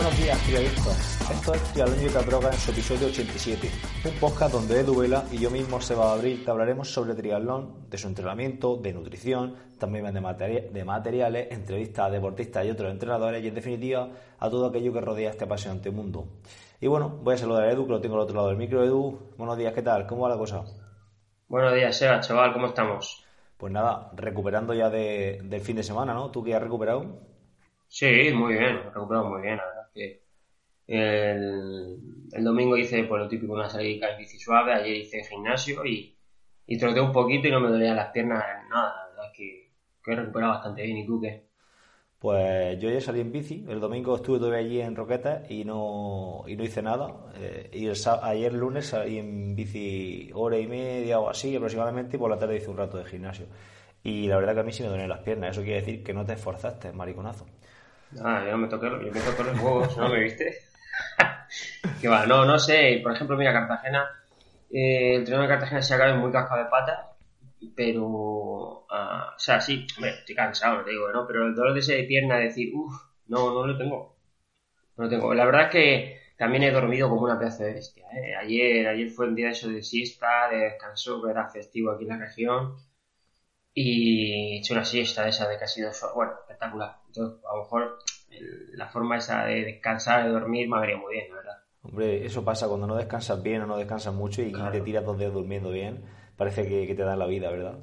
Buenos días, triadictos. Esto es Triatlón y otra droga en su episodio 87, un podcast donde Edu Vela y yo mismo, Seba Abril, te hablaremos sobre triatlón, de su entrenamiento, de nutrición, también de, materi- de materiales, entrevistas a deportistas y otros entrenadores y, en definitiva, a todo aquello que rodea este apasionante mundo. Y bueno, voy a saludar a Edu, que lo tengo al otro lado del micro. Edu, buenos días, ¿qué tal? ¿Cómo va la cosa? Buenos días, Seba, chaval, ¿cómo estamos? Pues nada, recuperando ya de- del fin de semana, ¿no? ¿Tú qué has recuperado? Sí, muy bien, he recuperado muy bien, la verdad que el, el domingo hice pues lo típico una salida en bici suave, ayer hice gimnasio y, y troté un poquito y no me dolían las piernas nada, la verdad es que, que he recuperado bastante bien, ¿y tú qué? Pues yo ya salí en bici, el domingo estuve todavía allí en Roquetas y no, y no hice nada. Eh, y el ayer lunes salí en bici hora y media o así aproximadamente y por la tarde hice un rato de gimnasio. Y la verdad que a mí sí me duelen las piernas, eso quiere decir que no te esforzaste, mariconazo. Ah, yo me toqué, yo me toqué los huevos, ¿no me viste? que va, no, no sé, por ejemplo, mira, Cartagena, eh, el tren de Cartagena se acaba muy cascado de patas, pero, ah, o sea, sí, hombre, estoy cansado, no te digo, ¿no? Pero el dolor de ese de pierna, de decir, uff, no, no lo tengo, no lo tengo. La verdad es que también he dormido como una pedazo de bestia, ¿eh? Ayer, ayer fue un día de eso de siesta, de descanso, que era festivo aquí en la región, y he hecho una siesta esa de casi dos horas, bueno, espectacular. Entonces, a lo mejor el- la forma esa de descansar, de dormir, me habría muy bien, la verdad. Hombre, eso pasa cuando no descansas bien o no descansas mucho y Claro. te tiras dos días durmiendo bien, parece que, que te da la vida, ¿verdad?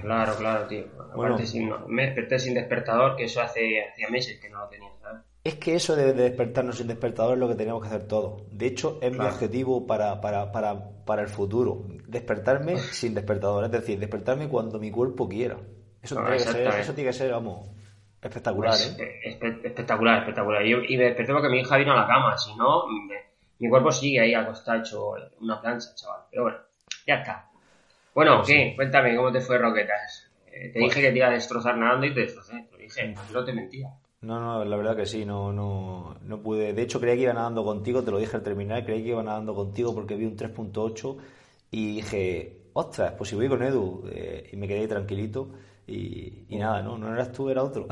Claro, claro, tío. Aparte, Bueno. sin- no, me desperté sin despertador, que eso hace hacía meses que no lo tenía, ¿sabes? Es que eso de, de despertarnos sin despertador es lo que tenemos que hacer todos. De hecho, es mi Claro. objetivo para, para, para, para el futuro. Despertarme sin despertador. Es decir, despertarme cuando mi cuerpo quiera. Eso, Ah, tiene, que ser, eso tiene que ser, vamos, espectacular, Pues, ¿eh? eh, espe- espectacular, espectacular. Y, yo- y me desperté porque mi hija vino a la cama, si no, me- mi cuerpo sigue ahí acostado hecho una plancha, chaval. Pero bueno, ya está. Bueno, Pues ¿qué? sí. Cuéntame, ¿cómo te fue Roquetas? Eh, te Pues- dije que te iba a destrozar nadando y te destrocé, te lo dije, no te mentía. No, no, la verdad que sí, no, no, no pude. De hecho, creía que iba nadando contigo, te lo dije al terminar, creí que iba nadando contigo porque vi un 3.8 y dije, ostras, pues si voy con Edu, eh, y me quedé ahí tranquilito. Y, y nada, no, no eras tú, era otro.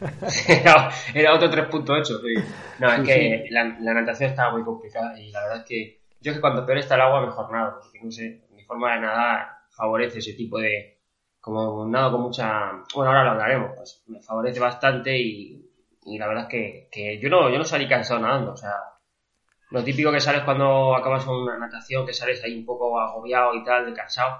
era, era otro 3.8. sí. No, es Sí, que la, la natación estaba muy complicada y la verdad es que yo es que cuando peor está el agua mejor nado, porque no sé, mi forma de nadar favorece ese tipo de, como nado con mucha, bueno, ahora lo hablaremos, pues me favorece bastante y, y la verdad es que, que yo no, yo no salí cansado nadando, o sea, lo típico que sales cuando acabas una natación, que sales ahí un poco agobiado y tal, de cansado.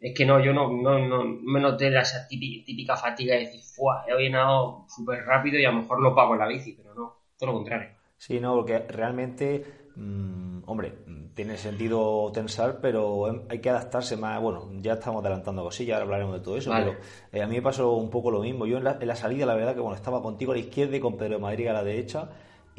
Es que no, yo no, no, no me noté la esa típica, típica fatiga de decir, ¡fua! He nadado súper rápido y a lo mejor lo pago en la bici, pero no, todo lo contrario. Sí, no, porque realmente, mm, hombre, tiene sentido tensar, pero em- hay que adaptarse más. Bueno, ya estamos adelantando cosillas, ahora hablaremos de todo eso, Vale. pero eh, a mí me pasó un poco lo mismo. Yo en la, en la salida, la verdad que bueno, estaba contigo a la izquierda y con Pedro Madrid a la derecha.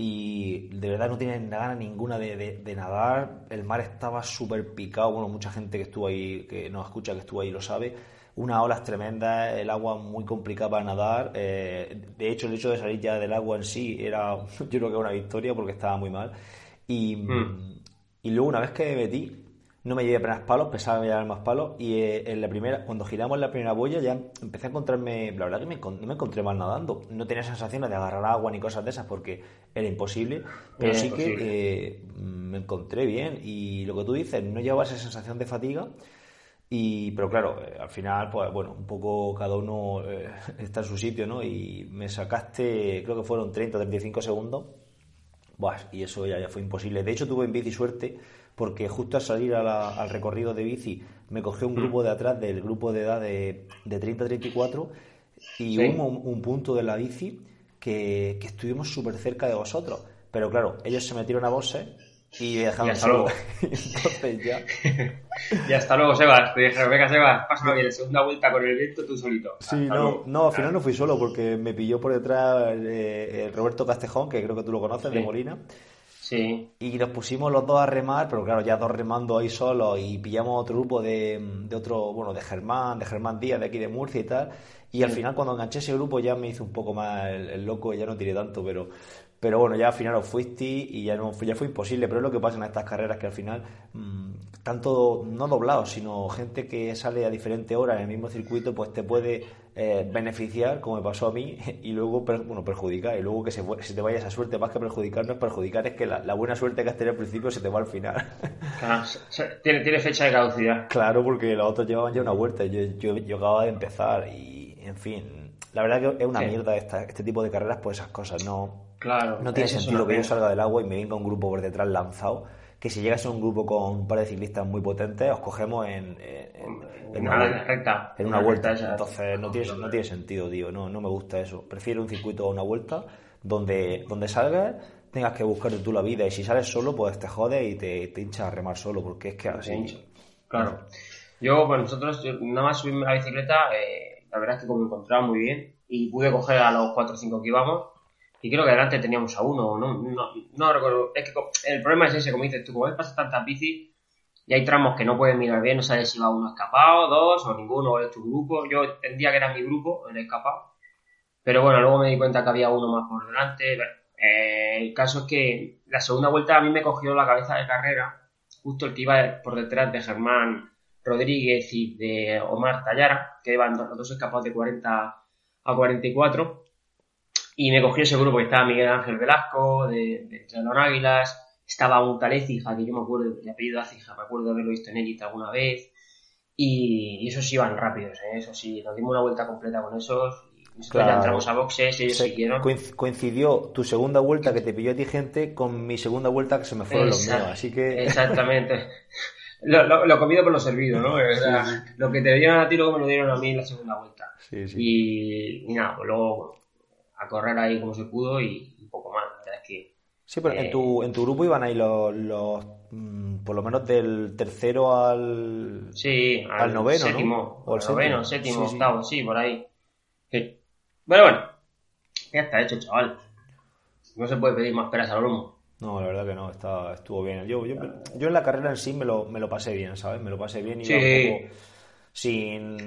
Y de verdad no tienes ganas ninguna de, de- de nadar. El mar estaba súper picado. Bueno, mucha gente que estuvo ahí, que nos escucha, que estuvo ahí, lo sabe. Unas olas tremendas, el agua muy complicada para nadar. eh, de hecho, el hecho de salir ya del agua en sí era, yo creo que una victoria porque estaba muy mal. Y, Hmm. y luego, una vez que me metí, no me llevé apenas palos, pensaba que me llevar más palos. Y eh, en la primera, cuando giramos la primera boya, ya empecé a encontrarme. La verdad que me, no me encontré mal nadando. No tenía sensaciones de agarrar agua ni cosas de esas porque era imposible. Pero Era sí imposible. que eh, me encontré bien. Y lo que tú dices, no llevaba esa sensación de fatiga. Y, pero claro, eh, al final, pues bueno, un poco cada uno eh, está en su sitio, ¿no? Y me sacaste, creo que fueron 30 o 35 segundos. Buah, y eso ya, ya fue imposible. De hecho, tuve en bici suerte porque justo al salir a la- al recorrido de bici me cogió un grupo de atrás del grupo de edad de, de 30 a 34 y Sí. hubo un, un punto de la bici que, que estuvimos súper cerca de vosotros. Pero claro, ellos se metieron a boxes y Y hasta luego. Entonces ya. Y hasta luego, Sebas. Te dije, venga, Sebas, pásalo bien. Segunda vuelta con el viento tú solito. Sí, Hasta no, luego. no, al final no fui solo porque me pilló por detrás eh, el Roberto Castejón, que creo que tú lo conoces, de. Molina. Sí, Y nos pusimos los dos a remar, pero claro, ya dos remando ahí solos y pillamos otro grupo de, de otro, bueno, de Germán, de Germán Díaz, de aquí de Murcia y tal. Y al final cuando enganché ese grupo ya me hice un poco más el, el loco y ya no tiré tanto, pero, pero bueno, ya al final os fuiste y ya, no, ya fue imposible. Pero es lo que pasa en estas carreras que al final, mm, tanto no doblados, sino gente que sale a diferentes horas en el mismo circuito, pues te puede eh, beneficiar, como me pasó a mí, y luego per- bueno, perjudicar. Y luego que se, se te vaya esa suerte, más que perjudicar, no es perjudicar, es que la, la buena suerte que has tenido al principio se te va al final. claro, se- se- tiene, tiene fecha de caducidad. Claro, porque los otros llevaban ya una vuelta yo, yo, yo acababa de empezar y, en fin, la verdad que es una Sí. mierda esta- este tipo de carreras por esas cosas, no, Claro. no tiene sentido que yo salga del agua y me venga un grupo por detrás lanzado, que si llegas a un grupo con un par de ciclistas muy potentes, os cogemos en, en- en- en una, recta. en una vuelta. recta. Entonces no tiene, no tiene sentido, tío, no, no me gusta eso. Prefiero un circuito a una vuelta donde, donde salgas, tengas que buscarte tú la vida y si sales solo, pues te jodes y te, te hinchas a remar solo, porque es que así... Claro. Yo, pues nosotros, yo nada más subirme a la bicicleta, eh, la verdad es que como me encontraba muy bien y pude coger a los 4 o 5 que íbamos y creo que delante teníamos a uno, no, no, no recuerdo. Es que el problema es ese, como dices tú, como ves pasar tantas bicis y hay tramos que no puedes mirar bien, no sabes si va uno escapado, dos o ninguno, o es tu grupo. Yo entendía que era mi grupo, el escapado. Pero bueno, luego me di cuenta que había uno más por delante. Eh, el caso es que la segunda vuelta a mí me cogió la cabeza de carrera, justo el que iba por detrás de Germán Rodríguez y de Omar Tallara, que iban los dos escapados de 40 a 44. Y me cogió ese grupo que estaba Miguel Ángel Velasco, de, de Águilas, estaba un tal Écija, que yo me acuerdo, de apellido Écija, me acuerdo de haberlo visto en Elite alguna vez. Y, y esos iban rápidos, ¿eh? eso sí, nos dimos una vuelta completa con esos. Claro. ya entramos a boxes, ellos Se- siguieron. coinc- coincidió tu segunda vuelta que te pilló a ti gente con mi segunda vuelta que se me fueron los míos, así que Exactamente. Lo, lo- lo comido por lo servido, ¿no? O sea, Lo que te dieron a ti luego me lo dieron a mí en la segunda vuelta. sí. Y, y nada, pues luego a correr ahí como se pudo y un poco más. La verdad es que Sí, pero en eh, tu, en tu grupo iban ahí los, los mm, por lo menos del tercero al sí, Al noveno, ¿no? séptimo, O al noveno, séptimo. séptimo, Sí, sí. octavo, sí, por ahí. Sí. Bueno, bueno, ya está hecho, chaval. No se puede pedir más peras al olmo. No, la verdad que no, está, estuvo bien. Yo, yo, yo en la carrera en sí me lo, me lo pasé bien, ¿sabes? Me lo pasé bien y Sí. iba un poco sin,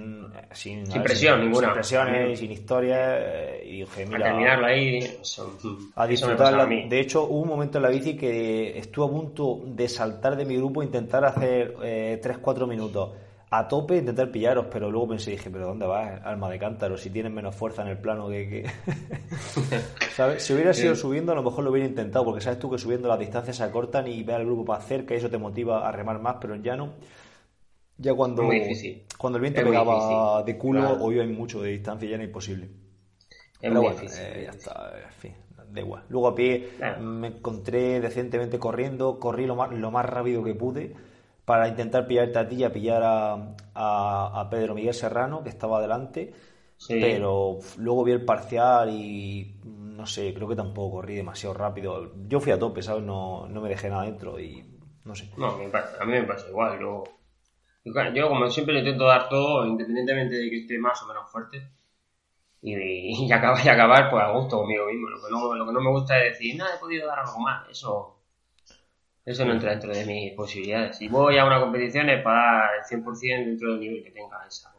sin, Sin presión ninguna. Sin presiones, sin historias. eh, Y dije, A mira, terminarlo ahí, eso, a disfrutarla. a. De hecho, hubo un momento en la bici que estuve a punto de saltar de mi grupo e intentar hacer eh, 3-4 minutos a tope, intentar pillaros, pero luego pensé, dije, pero ¿dónde vas, alma de cántaro? Si tienes menos fuerza en el plano que... que... ¿Sabes? Si hubiera sido Sí. subiendo, a lo mejor lo hubiera intentado, porque sabes tú que subiendo las distancias se acortan y ve al grupo para cerca y eso te motiva a remar más, pero en llano, ya cuando, Muy difícil. cuando el viento Es pegaba de culo claro. o iba mucho de distancia, ya era imposible. Es Pero muy bueno, difícil. eh, ya está, en fin, da igual. Luego a pie Claro. me encontré decentemente corriendo, corrí lo más, lo más rápido que pude para intentar pillarte a ti y a pillar a, a- a Pedro Miguel Serrano, que estaba adelante, Sí. pero luego vi el parcial y no sé, creo que tampoco corrí demasiado rápido. Yo fui a tope, ¿sabes? No, no me dejé nada dentro y no sé. No, a mí me pasa igual. Yo, yo, como siempre le intento dar todo, independientemente de que esté más o menos fuerte. Y, y acabar, y acabar pues a gusto conmigo mismo. Lo que, no, lo que no me gusta es decir, nada, he podido dar algo más. Eso, eso no entra dentro de mis posibilidades. Si voy a una competición es para dar el 100% dentro del nivel que tenga esa.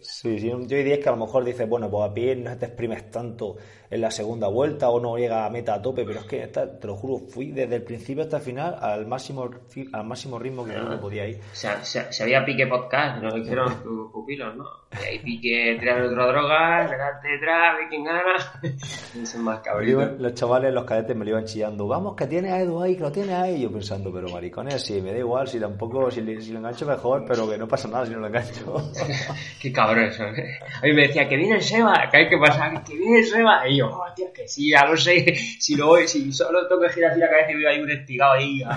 Sí, sí, yo diría que a lo mejor dices, bueno, pues a pie no te exprimes tanto en la segunda vuelta o no llega a meta a tope, pero es que esta, te lo juro, fui desde el principio hasta el final al máximo al máximo ritmo que podía ir. O sea, se, se había pique podcast, nos dijeron tus pupilos, ¿no? Y ahí pique, tirar otra droga, delante detrás, ve quién gana. Dicen más cabritos. los chavales, los cadetes me lo iban chillando, vamos, que tienes a Edu ahí, que lo tienes ahí. Yo pensando, pero maricones, sí, me da igual, si tampoco, si, le- si lo engancho mejor, pero que no pasa nada si no lo engancho. Qué cabrón ¿sabes? A mí me decía que viene el Seba, que hay que pasar, que viene el Seba. Y yo, oh, tío, que sí, ya lo sé. Si, lo, si solo tengo que girar así la cabeza y veo ahí un estigado ahí a,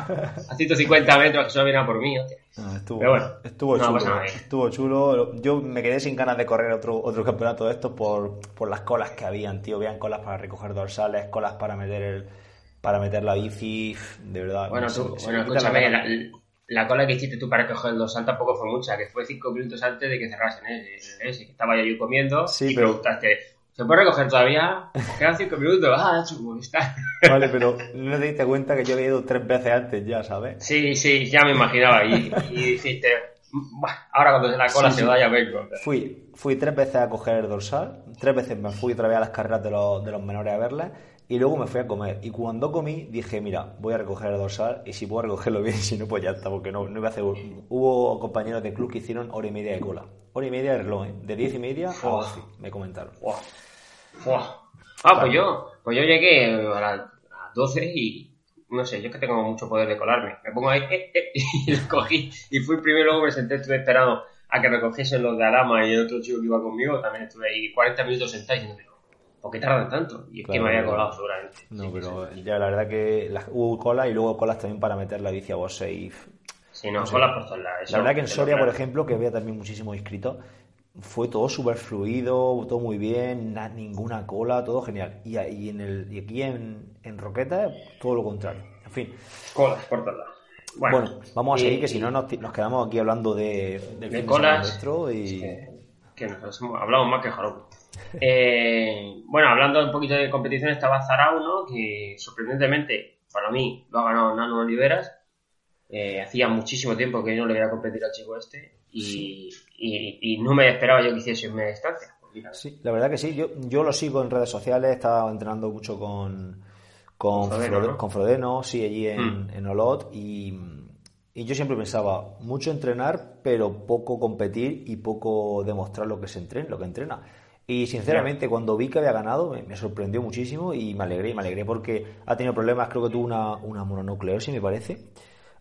a 150 metros que solo viene a por mí, hostia. Ah, estuvo, Pero bueno, estuvo no chulo. Estuvo chulo. Yo me quedé sin ganas de correr otro, otro campeonato de estos por, por las colas que habían, tío. Habían colas para recoger dorsales, colas para meter el, para meter la bici. De verdad. Bueno, no tú, bueno, escúchame, la la, la cola que hiciste tú para coger el dorsal tampoco fue mucha, que fue cinco minutos antes de que cerrasen ¿eh? el ese, que estaba yo ahí comiendo Sí, y pero- preguntaste, ¿se puede recoger todavía? Quedan cinco minutos, ah, chulo, está. Vale, pero no te diste cuenta que yo había ido tres veces antes ya, ¿sabes? Sí, sí, ya me imaginaba y, y dijiste, "Buah, ahora cuando la cola Sí, se sí. vaya vengo. Fui, fui tres veces a coger el dorsal, tres veces me fui otra vez a las carreras de los, de los menores a verlas y luego me fui a comer. Y cuando comí dije, mira, voy a recoger el dorsal y si puedo recogerlo bien, si no, pues ya está, porque no, no iba a hacer... Hubo compañeros de club que hicieron hora y media de cola. Hora y media de reloj, ¿eh? de diez y media a Buah. doce, me comentaron. Buah. Ah, pues yo, pues yo llegué a las a las 12 y no sé, yo es que tengo mucho poder de colarme. Me pongo ahí eh, eh, y lo cogí y fui primero, luego me senté, estuve esperando a que recogiesen los de Alama y el otro chico que iba conmigo, también estuve ahí 40 minutos sentado y diciendo, ¿por qué tardan tanto? Y es que me había colado seguramente. No, Sí, pero sí. ya la verdad que las- hubo cola y luego colas también para meter la bici a boxe y... Sí, no, colas por todos lados. La verdad que en Soria, por ejemplo, que había también muchísimos inscritos, fue todo súper fluido, todo muy bien, na- ninguna cola, todo genial. Y, en el, y aquí en, en Roqueta, todo lo contrario. En fin, Colas por todos lados. bueno, Bueno, vamos a y- seguir, que si no nos, nos quedamos aquí hablando de, del de fin de semana colas, nuestro y... que, que nos hemos hablado más que Jaropo. Eh, bueno, hablando un poquito de competición, estaba Zarau, ¿no? Que sorprendentemente, para mí, lo ha ganado Nano Oliveras. Eh, hacía muchísimo tiempo que yo no le veía competir al chico este y, y- y no me esperaba yo que hiciese media distancia. Pues mira, Sí, la verdad que sí. Yo, yo lo sigo en redes sociales, he estado entrenando mucho con, con, Frodeno, Frode- ¿no? con Frodeno, sí, allí en, Mm. en Olot. Y, y yo siempre pensaba, mucho entrenar, pero poco competir y poco demostrar lo que se entrena, lo que entrena. Y sinceramente, cuando vi que había ganado, me, me sorprendió muchísimo y me alegré. Me alegré porque ha tenido problemas, creo que tuvo una, una mononucleosis, me parece.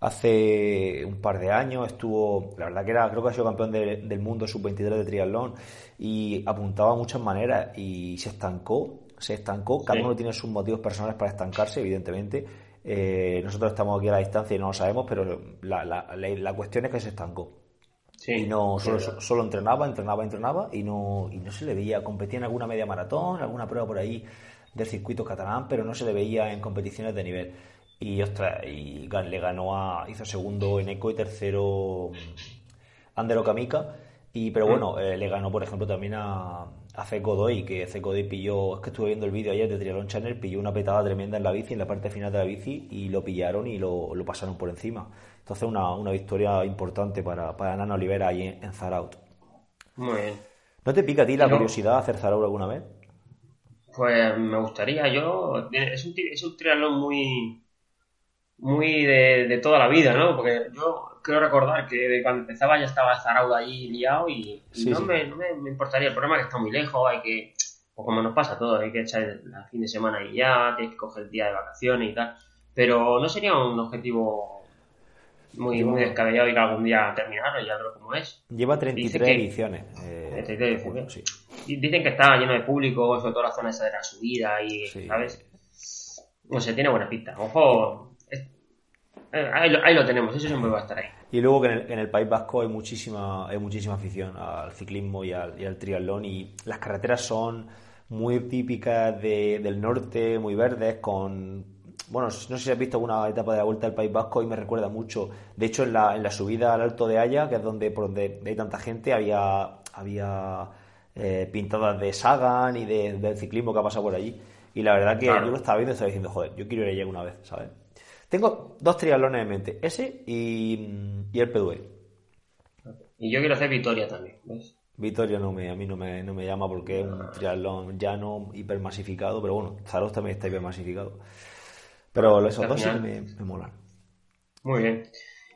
Hace un par de años estuvo, la verdad que era, creo que ha sido campeón de- del mundo sub-23 de triatlón y apuntaba a muchas maneras y se estancó, se estancó. Cada Sí. uno tiene sus motivos personales para estancarse, evidentemente. Eh, nosotros estamos aquí a la distancia y no lo sabemos, pero la, la- la- la cuestión es que se estancó. Sí, Y no, solo, solo entrenaba, entrenaba, entrenaba y no, y no se le veía. Competía en alguna media maratón, alguna prueba por ahí del circuito catalán, pero no se le veía en competiciones de nivel. Y, ostras, y gan- le ganó a. hizo segundo en Eco y tercero mm, Andero Kamika. Y, pero bueno, eh, le ganó, por ejemplo, también a, a Ceco Doy, que Ceco Doy pilló, es que estuve viendo el vídeo ayer de Triathlon Channel, pilló una petada tremenda en la bici, en la parte final de la bici, y lo pillaron y lo, lo pasaron por encima. Entonces, una, una victoria importante para, para Nana Olivera ahí en, en Zaraut. Muy bien. ¿No te pica a ti la No. curiosidad de hacer Zaraut alguna vez? Pues me gustaría, yo. Es un, es un triatlón muy. muy de, de toda la vida, ¿no? Porque yo creo recordar que cuando empezaba ya estaba Zarauda ahí liado y, y Sí, no, sí. Me, no me, me importaría. El problema es que está muy lejos, hay que. Pues como nos pasa a todos, hay que echar el, el fin de semana y ya, tienes que coger el día de vacaciones y tal. Pero no sería un objetivo muy, muy descabellado ir algún día a terminarlo, ya creo como es. Lleva 33 Dice que- ediciones. eh, 33 ediciones. sí. Y Dicen que está lleno de público, sobre todo la zona esa de la subida y, Sí. ¿sabes? No sé, tiene buena pinta. Ojo, es- eh, ahí, lo, ahí lo tenemos, eso siempre va a estar ahí. Y luego que en el, en el País Vasco hay muchísima, hay muchísima afición al ciclismo y al, y al triatlón y las carreteras son muy típicas de- del norte, muy verdes, con... Bueno, no sé si has visto alguna etapa de la Vuelta al País Vasco y me recuerda mucho. De hecho, en la, en la subida al Alto de Haya, que es donde, por donde hay tanta gente, había, había eh, pintadas de Sagan y de- del ciclismo que ha pasado por allí. Y la verdad que Claro. yo lo estaba viendo y estaba diciendo, joder, yo quiero ir allí alguna vez, ¿sabes? Tengo dos triatlones en mente, ese y, y el PDUE. Y yo quiero hacer Vitoria también, ¿ves? Vitoria no me, a mí no me, no me llama porque es un triatlón llano, hipermasificado, pero bueno, Zaros también está hipermasificado. Pero esos dos sí que me, me molan. Muy bien.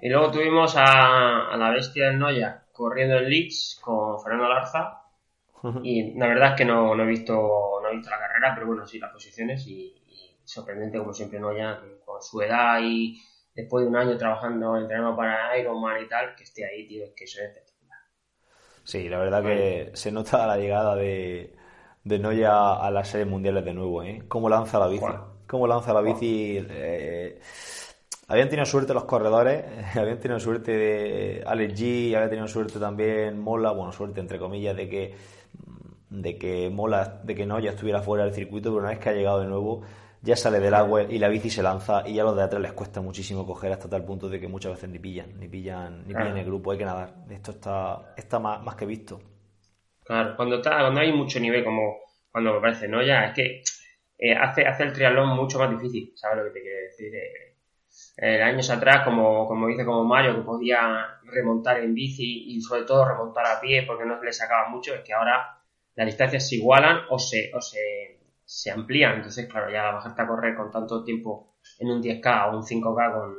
Y luego tuvimos a, a la bestia del Noya corriendo en Leeds con Fernando Larza. Y la verdad es que no, no he visto no he visto la carrera, pero bueno, sí las posiciones y, y sorprendente como siempre Noya con su edad y después de un año trabajando, entrenando para Ironman y tal, que esté ahí, tío, es que eso es espectacular. Sí, la verdad que se nota la llegada de, de Noya a las series mundiales de nuevo, ¿eh? Cómo lanza la bici. Cómo lanza la bici. Eh, habían tenido suerte los corredores, habían tenido suerte de Alex G, había tenido suerte también Mola, bueno, suerte entre comillas, de que de que Mola, de que Noya estuviera fuera del circuito, pero una vez que ha llegado de nuevo, ya sale del agua y la bici se lanza y ya a los de atrás les cuesta muchísimo coger hasta tal punto de que muchas veces ni pillan, ni pillan, ni pillan el grupo, hay que nadar. Esto está, está más, más que visto. Claro, cuando está, cuando hay mucho nivel como cuando me parece, ¿no? Ya, es que eh, hace, hace el triatlón mucho más difícil, ¿sabes lo que te quiero decir? Eh, años atrás, como, como dice como Mario, que podía remontar en bici y sobre todo remontar a pie porque no le sacaba mucho, es que ahora las distancias se igualan o se, o se se amplían. Entonces, claro, ya bajarte a correr con tanto tiempo en un 10K o un 5K con,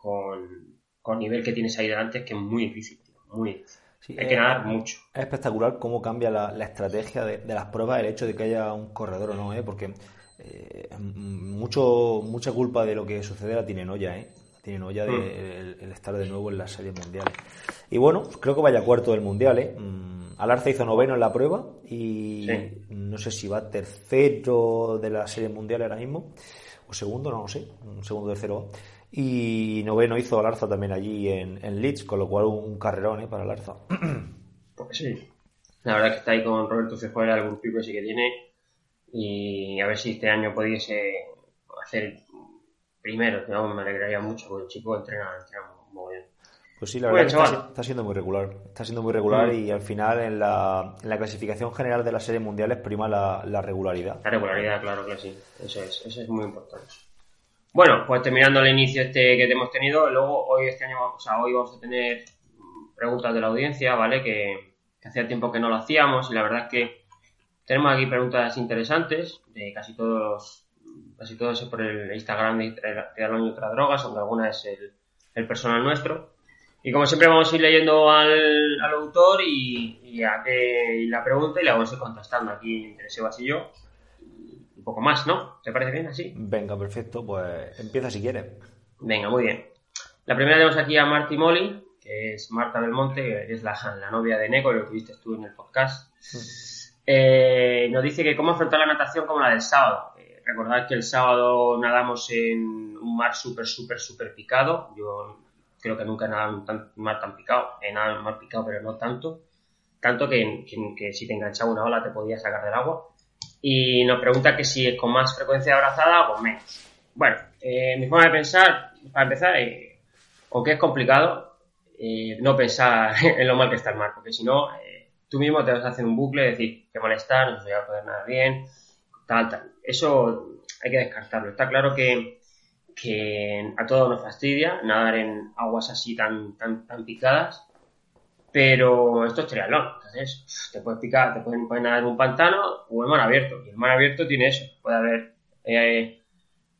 con, con nivel que tienes ahí delante es que es muy difícil, muy difícil. Hay que nadar mucho. Es espectacular cómo cambia la, estrategia de, las pruebas el hecho de que haya un corredor o no, ¿eh? porque eh, mucho, mucha culpa de lo que sucede la tiene Noya, ¿eh? tiene Noya de mm. el, estar de nuevo en las series mundiales. Y bueno, creo que vaya cuarto del mundial, ¿eh? Mm, Alarza hizo noveno en la prueba y no sé si va tercero de la serie mundial ahora mismo, o segundo, no lo sé, un segundo tercero. Y noveno hizo Alarza también allí en, Leeds, con lo cual un carrerón ¿eh? para Alarza. Pues sí. La verdad es que está ahí con Roberto Cejuela, el grupito ese que tiene. Y a ver si este año pudiese hacer primero, me alegraría mucho, porque el chico entrena, entrena muy bien. Pues sí, la verdad está, siendo muy regular. Está siendo muy regular mm. y al final en la, clasificación general de las series mundiales prima la, regularidad. La regularidad, claro que sí. Eso es, eso es muy importante. Bueno, pues terminando el inicio este que hemos tenido, luego hoy este año, o sea, hoy vamos a tener preguntas de la audiencia, ¿vale? Que, hacía tiempo que no lo hacíamos y la verdad es que tenemos aquí preguntas interesantes de casi todos, casi todos por el Instagram de Triatlón y otras drogas, aunque alguna es el, el personal nuestro. Y como siempre vamos a ir leyendo al, autor y, a que la pregunta y la vamos a ir contestando aquí entre Sebas y yo. Un poco más, ¿no? ¿Te parece bien así? Venga, perfecto. Pues empieza si quieres. Venga, muy bien. La primera tenemos aquí a Marty Molly, que es Marta Belmonte, que es la, la novia de Neko, lo que viste tú en el podcast. Eh, nos dice que cómo afrontar la natación como la del sábado. Eh, recordad que el sábado nadamos en un mar súper, súper, súper picado. Yo creo que nunca he nadado tan, mar tan picado, he nadado mar picado, pero no tanto, tanto que, que, si te enganchaba una ola te podía sacar del agua. Y nos pregunta que si es con más frecuencia abrazada o con menos. Bueno, eh, mi forma de pensar, para empezar, eh, o que es complicado no pensar en lo mal que está el mar, porque si no, tú mismo te vas a hacer un bucle, decir, que molestar, no voy a poder nadar bien, tal, tal. Eso hay que descartarlo. Está claro que que a todos nos fastidia nadar en aguas así tan, tan, tan picadas, pero esto es triatlón, entonces te puedes picar, te pueden, nadar en un pantano o en mar abierto, y el mar abierto tiene eso, puede haber eh,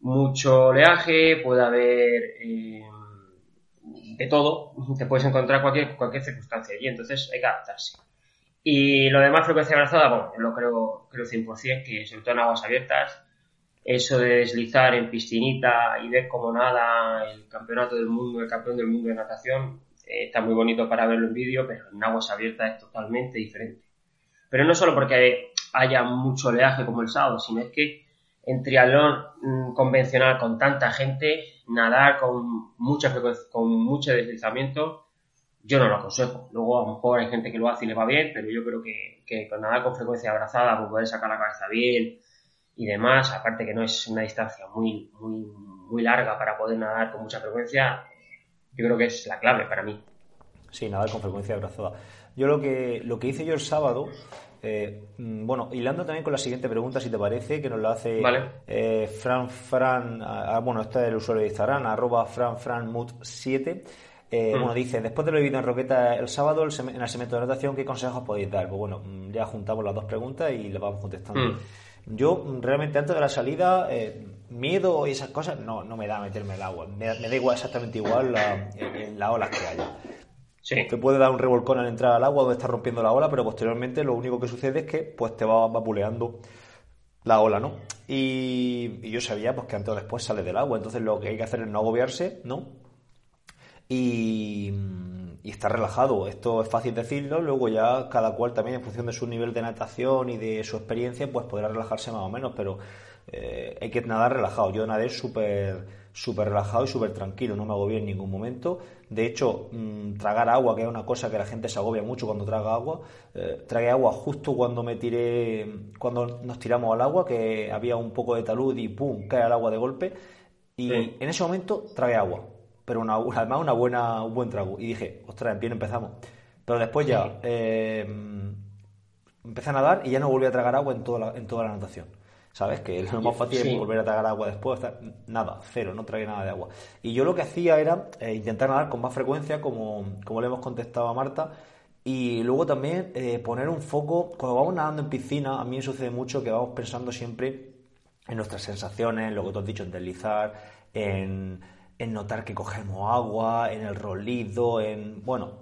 mucho oleaje, puede haber eh, de todo, te puedes encontrar cualquier, cualquier circunstancia allí, entonces hay que adaptarse. Y lo demás, frecuencia abrazada, bueno, yo lo creo, creo 100%, que sobre todo en aguas abiertas, eso de deslizar en piscinita y ver como nada el campeonato del mundo, el campeón del mundo de natación, eh, está muy bonito para verlo en vídeo, pero en aguas abiertas es totalmente diferente. Pero no solo porque haya mucho oleaje como el sábado, sino es que en triatlón mm, convencional con tanta gente, nadar con mucha con mucho deslizamiento, yo no lo aconsejo. Luego a lo mejor hay gente que lo hace y le va bien, pero yo creo que, que con nadar con frecuencia abrazada, pues poder sacar la cabeza bien, y demás, aparte que no es una distancia muy, muy, muy larga para poder nadar con mucha frecuencia, yo creo que es la clave para mí. Sí, nadar con frecuencia abrazada. Yo lo que, lo que hice yo el sábado, eh, mm, bueno, hilando también con la siguiente pregunta, si te parece, que nos la hace eh, Fran Fran, ah, bueno, este es el usuario de Instagram, arroba franfranmut7. Eh, mm. Bueno, dice, después de lo vivido en Roqueta el sábado, en el segmento de anotación, ¿qué consejos podéis dar? Pues bueno, mm, ya juntamos las dos preguntas y le vamos contestando. Yo realmente antes de la salida, eh, miedo y esas cosas no, no me da meterme el agua. Me, da igual exactamente igual la, en, las olas que haya. Sí. Te puede dar un revolcón al entrar al agua donde está rompiendo la ola, pero posteriormente lo único que sucede es que pues te va vapuleando la ola, ¿no? Y, yo sabía pues que antes o después sale del agua, entonces lo que hay que hacer es no agobiarse, ¿no? Y, y estar relajado. Esto es fácil decirlo, luego ya cada cual también en función de su nivel de natación y de su experiencia, pues podrá relajarse más o menos, pero eh, hay que nadar relajado. Yo nadé súper súper relajado y súper tranquilo, no me agobié en ningún momento. De hecho, mm, tragar agua, que es una cosa que la gente se agobia mucho cuando traga agua, eh, tragué agua justo cuando me tiré, cuando nos tiramos al agua, que había un poco de talud y pum, cae el agua de golpe. Y en ese momento tragué agua, pero una, además una buena, un buen trago. Y dije, ostras, bien empezamos. Pero después ya eh, empecé a nadar y ya no volví a tragar agua en toda la, en toda la natación. ¿Sabes? Que lo más fácil es volver a tragar agua después. Nada, cero, no tragué nada de agua. Y yo lo que hacía era eh, intentar nadar con más frecuencia, como, como le hemos contestado a Marta. Y luego también eh, poner un foco, cuando vamos nadando en piscina, a mí me sucede mucho que vamos pensando siempre en nuestras sensaciones, en lo que tú has dicho, en deslizar, en, notar que cogemos agua, en el rolido, en, bueno,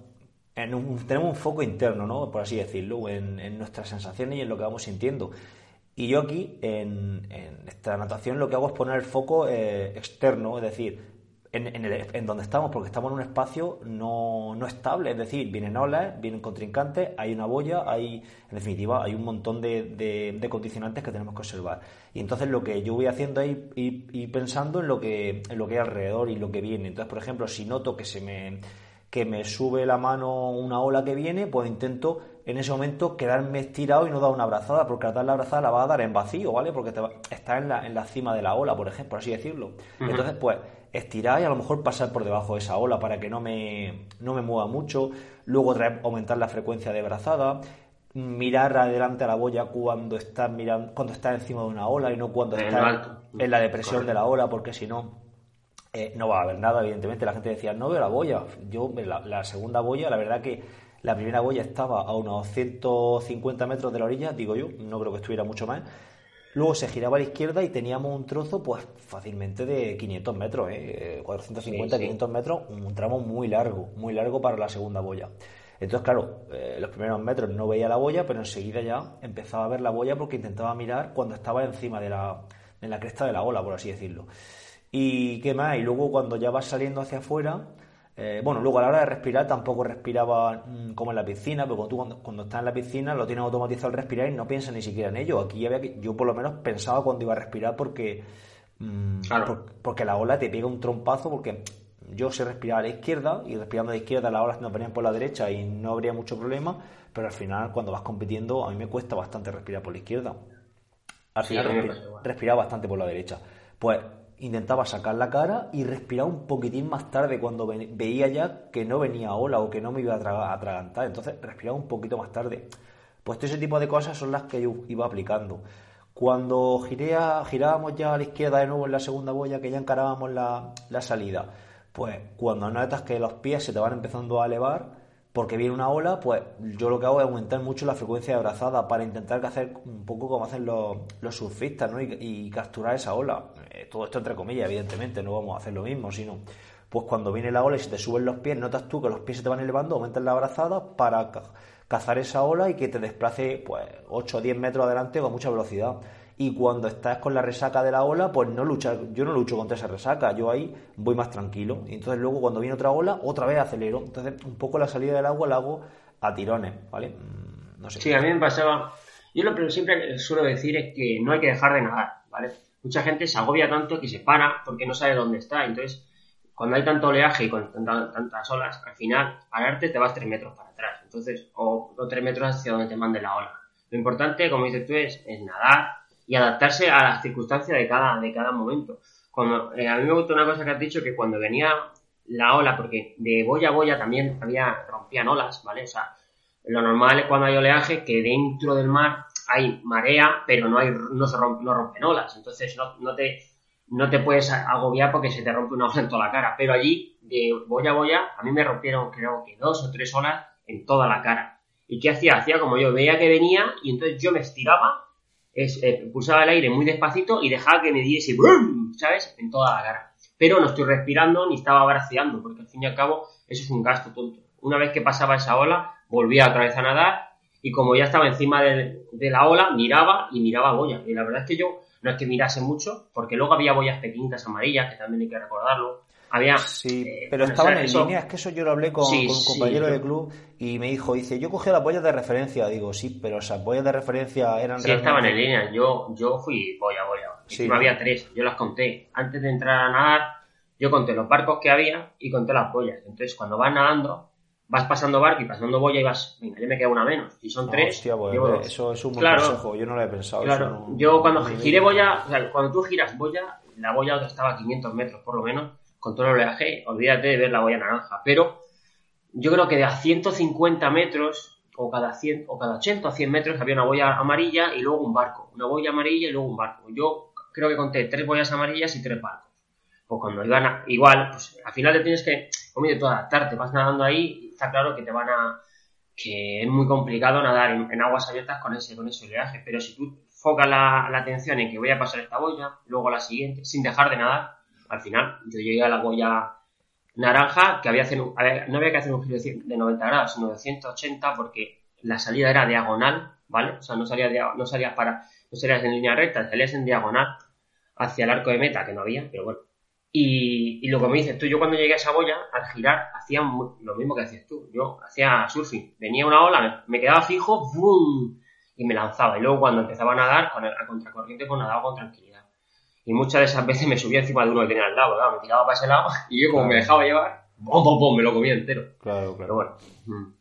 en tenemos un foco interno, ¿no? Por así decirlo, en, en nuestras sensaciones y en lo que vamos sintiendo. Y yo aquí, en, esta natación, lo que hago es poner el foco eh, externo, es decir, en, donde estamos, porque estamos en un espacio no, estable, es decir, vienen olas, vienen contrincantes, hay una boya, hay, en definitiva, hay un montón de, condicionantes que tenemos que observar. Y entonces lo que yo voy haciendo es ir, pensando en lo, que, en lo que hay alrededor y lo que viene. Entonces, por ejemplo, si noto que se me que me sube la mano una ola que viene, pues intento en ese momento quedarme estirado y no dar una abrazada, porque al dar la abrazada la va a dar en vacío, ¿vale? Porque está en la, en la cima de la ola, por ejemplo, por así decirlo. Entonces, pues, estirar y a lo mejor pasar por debajo de esa ola para que no me, no me mueva mucho, luego aumentar la frecuencia de abrazada, mirar adelante a la boya cuando estás mirando, cuando estás encima de una ola y no cuando estás en la depresión de la ola, porque si no eh, no va a haber nada, evidentemente. La gente decía, no veo la boya. Yo, la, segunda boya, la verdad que la primera boya estaba a unos 150 metros de la orilla, digo yo, no creo que estuviera mucho más. Luego se giraba a la izquierda y teníamos un trozo, pues fácilmente de 500 metros, ¿eh? 450, 500 metros, un tramo muy largo, muy largo para la segunda boya. Entonces, claro, eh, los primeros metros no veía la boya, pero enseguida ya empezaba a ver la boya porque intentaba mirar cuando estaba encima de la, en la cresta de la ola, por así decirlo. ¿Y qué más? Y luego cuando ya vas saliendo hacia afuera, eh, bueno, luego a la hora de respirar tampoco respiraba mm, como en la piscina, pero cuando tú cuando, estás en la piscina lo tienes automatizado al respirar y no piensas ni siquiera en ello. Aquí había que, yo por lo menos pensaba cuando iba a respirar porque, mm, porque la ola te pega un trompazo porque yo sé respirar a la izquierda y respirando a la izquierda las olas nos venían por la derecha y no habría mucho problema, pero al final cuando vas compitiendo a mí me cuesta bastante respirar por la izquierda. Al final respirar bastante por la derecha. Pues intentaba sacar la cara y respirar un poquitín más tarde cuando veía ya que no venía ola o que no me iba a atragantar. Entonces respiraba un poquito más tarde. Pues todo ese tipo de cosas son las que yo iba aplicando. Cuando giré girábamos ya a la izquierda de nuevo en la segunda boya, que ya encarábamos la, salida, pues cuando notas que los pies se te van empezando a elevar, porque viene una ola, pues yo lo que hago es aumentar mucho la frecuencia de abrazada para intentar hacer un poco como hacen los, surfistas, ¿no? Y, capturar esa ola. Eh, todo esto entre comillas, evidentemente, no vamos a hacer lo mismo, sino pues cuando viene la ola y se te suben los pies, notas tú que los pies se te van elevando, aumentas la abrazada para cazar esa ola y que te desplace pues 8 o 10 metros adelante con mucha velocidad y cuando estás con la resaca de la ola, pues no luchas, yo no lucho contra esa resaca, yo ahí voy más tranquilo. Y entonces luego cuando viene otra ola, otra vez acelero. Entonces un poco la salida del agua la hago a tirones, ¿vale? Mm, no sé. Sí, a mí me pasaba, yo lo que siempre suelo decir es que no hay que dejar de nadar, ¿vale? Mucha gente se agobia tanto que se para porque no sabe dónde está. Entonces, cuando hay tanto oleaje y con tantas olas, al final, pararte te vas tres metros para atrás. Entonces, o, tres metros hacia donde te mande la ola. Lo importante, como dices tú, es nadar, y adaptarse a las circunstancias de cada, de cada momento. Cuando, eh, a mí me gusta una cosa que has dicho, que cuando venía la ola, porque de boya a boya también había, rompían olas, ¿vale? O sea, lo normal es cuando hay oleaje que dentro del mar hay marea, pero no hay, no se rompe, no rompen olas. Entonces no, no, te, no te puedes agobiar porque se te rompe una ola en toda la cara. Pero allí, de boya a boya, a mí me rompieron creo que dos o tres olas en toda la cara. ¿Y qué hacía? Hacía como yo veía que venía y entonces yo me estiraba es, eh, pulsaba el aire muy despacito y dejaba que me diese ¡brum! ¿sabes? En toda la cara. Pero no estoy respirando ni estaba braceando, porque al fin y al cabo eso es un gasto tonto. Una vez que pasaba esa ola, volvía otra vez a nadar y como ya estaba encima de, la ola, miraba y miraba a Goya. Y la verdad es que yo no es que mirase mucho, porque luego había boyas pequeñitas amarillas, que también hay que recordarlo. Había, Sí, eh, pero estaban en eso- línea, es que eso yo lo hablé con, Sí, con un sí, compañero yo- de club y me dijo, dice, yo cogí las boyas de referencia, digo, sí, pero esas boyas de referencia eran Sí, estaban en realmente- línea. Yo, yo fui boya, boya. Sí. Había tres, yo las conté. Antes de entrar a nadar, yo conté los barcos que había y conté las boyas. Entonces, cuando vas nadando, vas pasando barco y pasando boya y vas, venga, ya me queda una menos. Si son tres, hostia, pues, llevo dos. eso es un buen Claro. consejo, yo no lo he pensado. Claro, no- yo cuando no giré boya, o sea, cuando tú giras boya, la boya estaba a 500 metros por lo menos, con todo el oleaje, olvídate de ver la boya naranja. Pero yo creo que de a 150 metros, o cada 100, o cada 80 o 100 metros, había una boya amarilla y luego un barco. Una boya amarilla y luego un barco. Yo creo que conté tres boyas amarillas y tres barcos. Pues cuando iban a, igual, pues al final te tienes que, como dices tú, adaptarte, vas nadando ahí está claro que te van a, que es muy complicado nadar en, aguas abiertas con ese, con ese oleaje, pero si tú focas la, la atención en que voy a pasar esta boya, luego la siguiente, sin dejar de nadar, al final yo llegué a la boya naranja, que había hacer no había que hacer un giro de cien- de 90 grados, sino de 180, porque la salida era diagonal, ¿vale? O sea, no salías, no salías para, no salías en línea recta, salías en diagonal hacia el arco de meta, que no había, pero bueno. Y, y lo que me dices tú, yo cuando llegué a esa boya, al girar, hacía lo mismo que hacías tú. Yo hacía surfing. Venía una ola, me, quedaba fijo, ¡bum! Y me lanzaba. Y luego cuando empezaba a nadar, con el, a contracorriente, pues nadaba con tranquilidad. Y muchas de esas veces me subía encima de uno que tenía al lado, claro, me tiraba para ese lado, y yo como me dejaba llevar, ¡bom, bom, bom! Me lo comía entero. Claro, claro. Pero bueno. mm.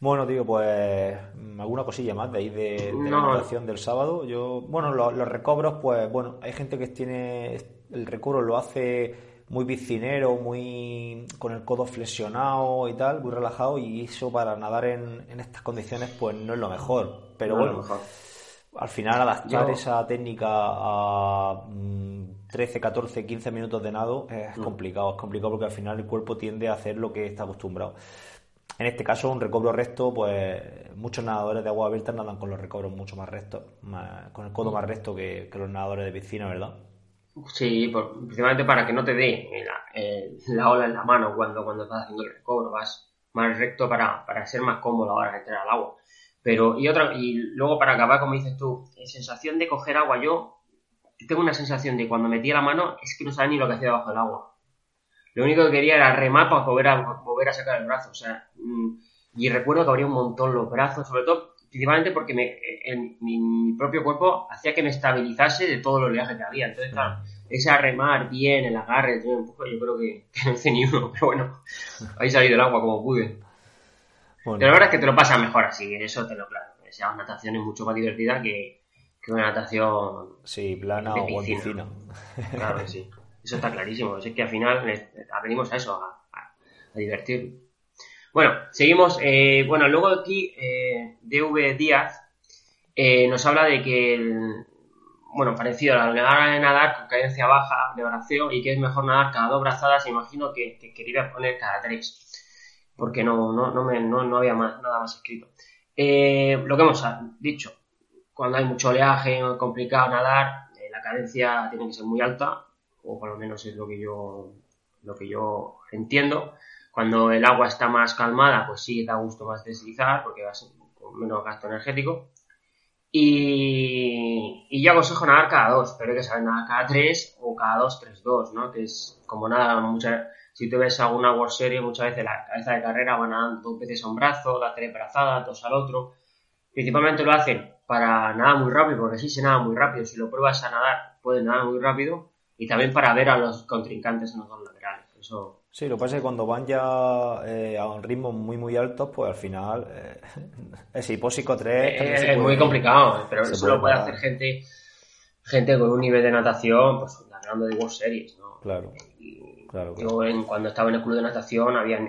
Bueno, tío, pues mm, alguna cosilla más de ahí de, de la natación del sábado. Yo, bueno, lo- los, recobros, pues bueno, hay gente que tiene el recobro lo hace muy piscinero, muy con el codo flexionado y tal, muy relajado y eso para nadar en, en estas condiciones pues no es lo mejor. Pero No, bueno, mejor. al final adaptar Yo- esa técnica a mm, 13, 14, 15 minutos de nado es Mm. complicado, es complicado porque al final el cuerpo tiende a hacer lo que está acostumbrado. En este caso, un recobro recto, pues muchos nadadores de agua abierta nadan con los recobros mucho más rectos, más- con el codo más recto que, que los nadadores de piscina, ¿verdad? Sí, por- principalmente para que no te dé la, eh, la ola en la mano cuando, cuando estás haciendo el recobro, vas más recto para, para ser más cómodo a la hora de entrar al agua. Pero, y otra, y luego para acabar, como dices tú, eh, sensación de coger agua, yo tengo una sensación de cuando metía la mano es que no sabía ni lo que hacía debajo del agua. Lo único que quería era remar para volver a, volver a sacar el brazo, o sea, mm, y recuerdo que abría un montón los brazos, sobre todo, principalmente porque me, en, mi, mi propio cuerpo hacía que me estabilizase de todo el oleaje que había. Entonces, claro, ese a remar bien, el agarre, empuje, yo creo que, que no hice ni uno, pero bueno, ahí salí del agua como pude. Bueno, Pero la verdad es que te lo pasas mejor así, eso te lo claro. Una natación es mucho más divertida que, que una natación sí, plana de o en piscina. Claro que sí. Eso está clarísimo. Es que al final eh, venimos a eso, a, a, a divertir. Bueno, seguimos. eh, bueno, luego aquí eh, DV Díaz eh, nos habla de que, bueno, parecido a la de nadar con cadencia baja de braceo y que es mejor nadar cada dos brazadas. Imagino que, que quería poner cada tres. Porque no, no, no, me, no, no había más, nada más escrito. Lo que hemos dicho, cuando hay mucho oleaje, complicado nadar, la cadencia tiene que ser muy alta, o por lo menos es lo que yo, lo que yo entiendo. Cuando el agua está más calmada, pues sí da gusto más deslizar, porque vas con menos gasto energético. Y, y yo aconsejo nadar cada dos, pero hay que saber nadar cada tres o cada dos, tres, dos, ¿no? Que es como nada, muchas, si te ves alguna World Series, muchas veces la cabeza de carrera van nadando dos veces a un brazo, da tres brazadas, dos al otro. Principalmente lo hacen para nadar muy rápido, porque sí se nada muy rápido. Si lo pruebas a nadar, puedes nadar muy rápido. Y también para ver a los contrincantes en los dos laterales. Eso, Sí, lo que pasa es que cuando van ya eh, a un ritmo muy muy altos, pues al final eh, ese hipóxico 3 también es, es muy complicado, pero se eso puede lo puede parar. hacer gente gente con un nivel de natación, pues hablando de World Series, ¿no? Claro, Y claro, claro. Yo en- cuando estaba en el club de natación había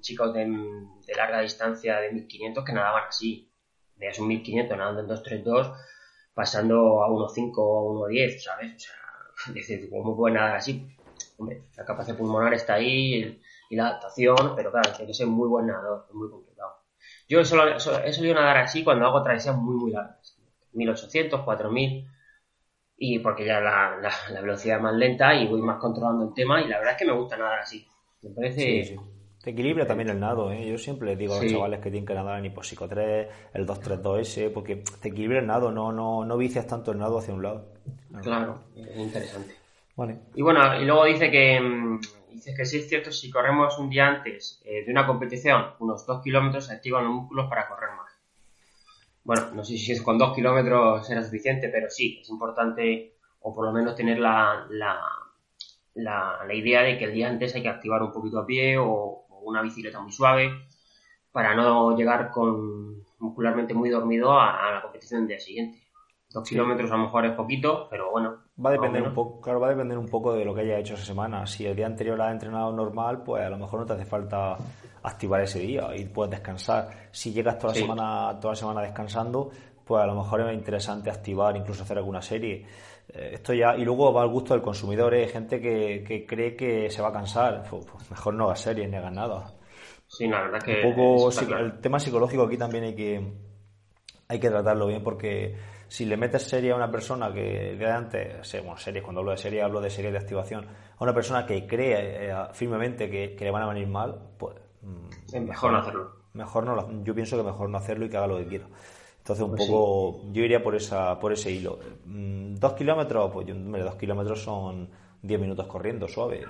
chicos de, de larga distancia de 1500 que nadaban así. Veías un 1500 nadando en 232, pasando a 1.5 o 1.10, ¿sabes? O sea, dices, ¿cómo puede nadar así? Hombre, la capacidad pulmonar está ahí y, y la adaptación, pero claro, tiene que ser muy buen nadador, es muy complicado. Yo solo, so- he solido nadar así cuando hago travesías muy, muy largas. 1800, 4000, y porque ya la, la, la velocidad es más lenta y voy más controlando el tema y la verdad es que me gusta nadar así. Me parece... Sí, sí. Te equilibra también el nado, ¿eh? Yo siempre les digo a los Sí. chavales que tienen que nadar en hipóxico 3, el 232S, porque te equilibra el nado, no, no, no vicias tanto el nado hacia un lado. Claro, es interesante. Y bueno, y luego dice que mm, dice que sí es cierto, si corremos un día antes eh, de una competición, unos 2 kilómetros, se activan los músculos para correr más. Bueno, no sé si es con 2 kilómetros será suficiente, pero sí, es importante, o por lo menos tener la, la, la, idea de que el día antes hay que activar un poquito a pie o, una bicicleta muy suave para no llegar con muscularmente muy dormido a, la competición del día siguiente. Dos kilómetros a lo mejor es poquito, pero bueno. Va a depender un poco, claro, va a depender un poco de lo que haya hecho esa semana. Si el día anterior has entrenado normal, pues a lo mejor no te hace falta activar ese día y puedes descansar. Si llegas toda la semana, toda la semana descansando, pues a lo mejor es interesante activar, incluso hacer alguna serie. Eh, esto ya, y luego va al gusto del consumidor, ¿eh? hay gente que, cree que se va a cansar. Pues, mejor no hagas series ni hagas nada. Sí, la verdad que. Un poco, el tema psicológico aquí también hay que, hay que tratarlo bien porque si le metes serie a una persona que de antes, bueno, series, cuando hablo de serie hablo de serie de activación, a una persona que cree eh, firmemente que, le van a venir mal, pues... Mm, mejor, no hacerlo. Mejor no, yo pienso que mejor no hacerlo y que haga lo que quiera. Entonces un pues poco, yo iría por esa por ese hilo. Mm, dos kilómetros, pues yo, dos kilómetros son diez minutos corriendo, suave.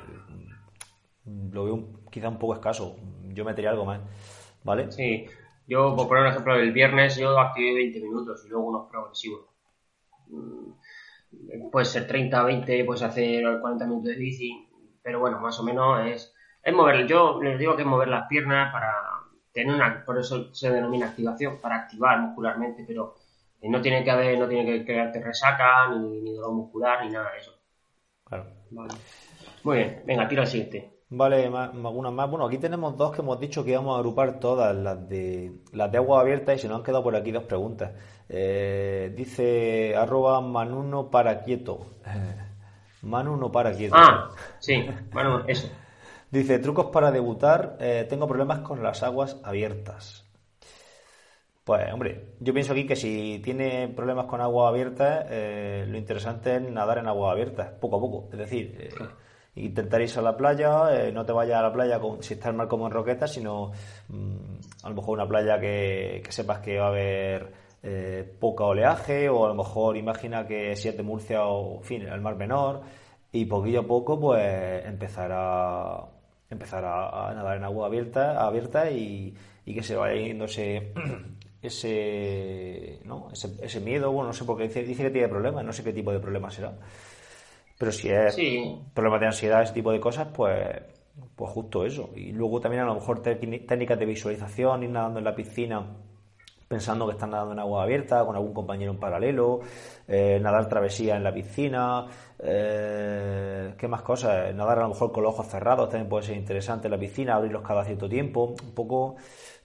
Mm, lo veo quizá un poco escaso. Yo metería algo más, ¿vale? Sí, yo, por poner un ejemplo, el viernes yo activé 20 minutos y luego unos progresivos. Mm, puede ser 30, 20, puedes hacer 40 minutos de bici, pero bueno, más o menos es, es mover. Yo les digo que es mover las piernas para tener una, por eso se denomina activación, para activar muscularmente, pero no tiene que haber, no tiene que crearte resaca, ni, ni dolor muscular, ni nada de eso. Claro. Vale. Muy bien, venga, tira el siguiente. Vale, algunas más. Bueno, aquí tenemos dos que hemos dicho que íbamos a agrupar todas, las de las de agua abierta, y se nos han quedado por aquí dos preguntas. Eh, dice arroba manuno para quieto. Manuno para quieto. Ah, sí, Manu, eso. dice, trucos para debutar, eh, tengo problemas con las aguas abiertas. Pues, hombre, yo pienso aquí que si tiene problemas con agua abierta, eh, lo interesante es nadar en agua abierta, poco a poco. Es decir, intentar irse a la playa, eh, no te vayas a la playa con, si estás mal como en roquetas, sino mm, a lo mejor una playa que, sepas que va a haber eh, poca oleaje, o a lo mejor imagina que si es de Murcia o, en fin, el mar menor, y poquillo a poco pues empezar a, empezar a, nadar en agua abierta, abierta y, que se vaya yendo ese, ese, ¿no? ese, miedo, bueno, no sé por qué dice que tiene problemas, no sé qué tipo de problema será. Pero si es problemas de ansiedad, ese tipo de cosas, pues, pues justo eso. Y luego también a lo mejor técnicas de visualización, ir nadando en la piscina pensando que están nadando en agua abierta, con algún compañero en paralelo, eh, nadar travesía en la piscina, eh, ¿qué más cosas? Nadar a lo mejor con los ojos cerrados también puede ser interesante en la piscina, abrirlos cada cierto tiempo, un poco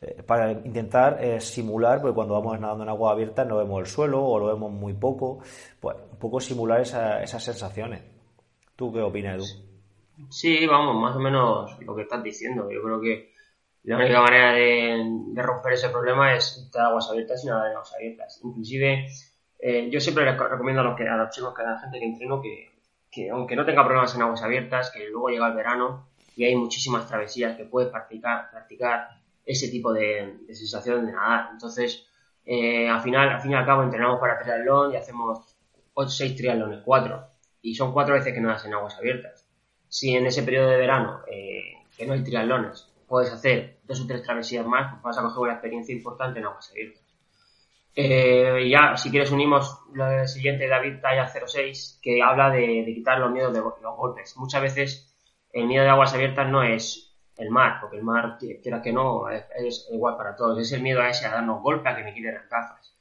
eh, para intentar simular, porque cuando vamos nadando en agua abierta no vemos el suelo o lo vemos muy poco, pues un poco simular esas sensaciones. ¿Tú qué opinas, Edu? Sí, vamos, más o menos lo que estás diciendo. Yo creo que la única manera de, romper ese problema es estar aguas abiertas y nadar en aguas abiertas. Inclusive, eh, yo siempre recomiendo a los, que, a los chicos, a la gente que entreno, que, aunque no tenga problemas en aguas abiertas, que luego llega el verano y hay muchísimas travesías que puedes practicar, practicar ese tipo de, sensación de nadar. Entonces, eh, al final, al fin y al cabo, entrenamos para triatlón y hacemos 8, 6 triatlones, 4. Y son 4 veces que nadas en aguas abiertas. Si en ese periodo de verano, eh, que no hay triatlones, puedes hacer dos o tres travesías más, pues vas a coger una experiencia importante en aguas abiertas. Eh, ya, si quieres, unimos lo siguiente, David Talla 06, que habla de, quitar los miedos de los golpes. Muchas veces el miedo de aguas abiertas no es el mar, porque el mar, quiera que no, es, igual para todos. Es el miedo a ese, a darnos golpe, a que me quiten las gafas.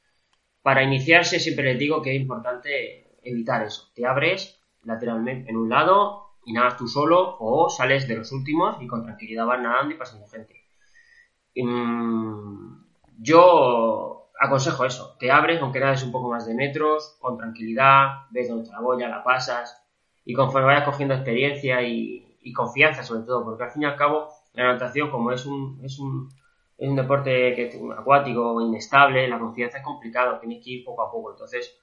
Para iniciarse, siempre les digo que es importante evitar eso. Te abres lateralmente en un lado y nadas tú solo o sales de los últimos y con tranquilidad vas nadando y pasando gente. Mm, yo aconsejo eso, te abres aunque nades un poco más de metros, con tranquilidad, ves dónde está la boya, la pasas y conforme vayas cogiendo experiencia y, confianza sobre todo, porque al fin y al cabo la natación como es un, es un, es un deporte que, acuático, inestable, la confianza es complicado, tienes que ir poco a poco, entonces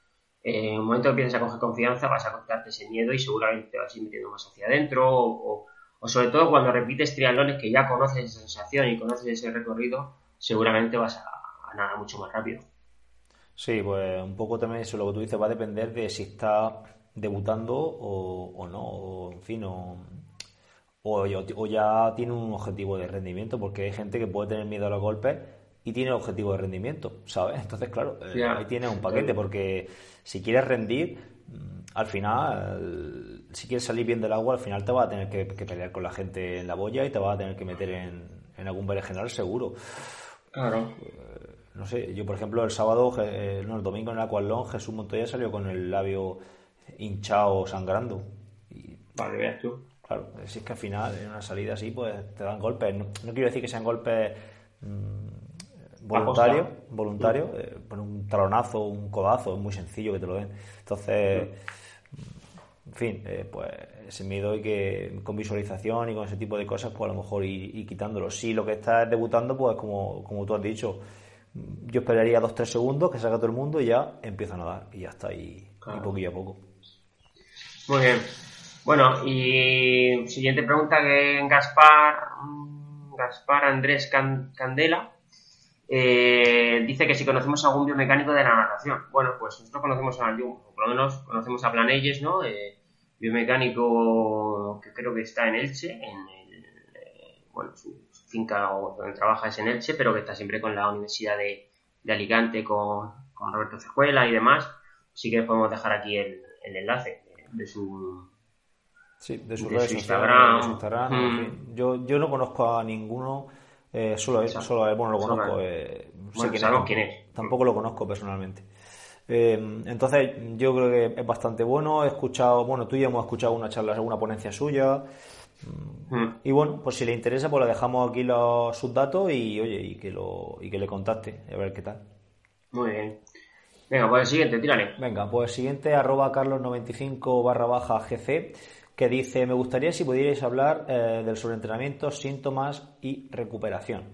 en un momento que empiezas a coger confianza vas a contarte ese miedo y seguramente te vas a ir metiendo más hacia adentro o, sobre todo cuando repites triatlones que ya conoces esa sensación y conoces ese recorrido, seguramente vas a, a nadar mucho más rápido. Sí, pues un poco también eso lo que tú dices va a depender de si está debutando o, no, o, en fin, o, o, ya tiene un objetivo de rendimiento, porque hay gente que puede tener miedo a los golpes y tiene objetivo de rendimiento, ¿sabes? Entonces, claro, eh, ahí tienes un paquete, porque si quieres rendir, mm, al final, si quieres salir bien del agua, al final te vas a tener que, pelear con la gente en la boya y te vas a tener que meter en, en algún general seguro. Claro. Eh, no sé, yo por ejemplo el sábado, eh, no, el domingo en el Aqualón, Jesús Montoya salió con el labio hinchado, sangrando. Y, vale, veas tú. Claro, si es que al final en una salida así, pues te dan golpes. No, quiero decir que sean golpes voluntarios, voluntarios, eh, un talonazo, un codazo, es muy sencillo que te lo den. Entonces, en fin, eh, pues ese miedo y que con visualización y con ese tipo de cosas, pues a lo mejor ir, quitándolo. Si lo que estás debutando, pues como, como tú has dicho, yo esperaría dos tres segundos que salga todo el mundo y ya empieza a nadar y ya está ahí y poquillo a poco. Muy bien. Bueno, y siguiente pregunta que Gaspar, mm, Gaspar Andrés Candela eh, dice que si conocemos algún biomecánico de la natación. Bueno, pues nosotros conocemos a por lo menos conocemos a Planelles, ¿no? Eh, biomecánico que creo que está en Elche, en el, eh, bueno, su, finca donde trabaja es en Elche, pero que está siempre con la Universidad de, Alicante, con, Roberto Cejuela y demás. Sí que podemos dejar aquí el, enlace de, su Sí, de su, Instagram. Mm. yo, yo no conozco a ninguno, eh, solo él, solo él, bueno, lo conozco, eh, sé quién es, Tampoco lo conozco personalmente. Eh, entonces, yo creo que es bastante bueno. He escuchado, bueno, tú ya hemos escuchado una charla, una ponencia suya. Mm. Y bueno, pues si le interesa, pues le dejamos aquí los, sus datos y oye, y que lo, y que le contacte, a ver qué tal. Muy bien. Venga, pues el siguiente, tírale. Venga, pues el siguiente, arroba carlos95 barra baja gc, que dice, me gustaría si pudierais hablar eh, del sobreentrenamiento, síntomas y recuperación.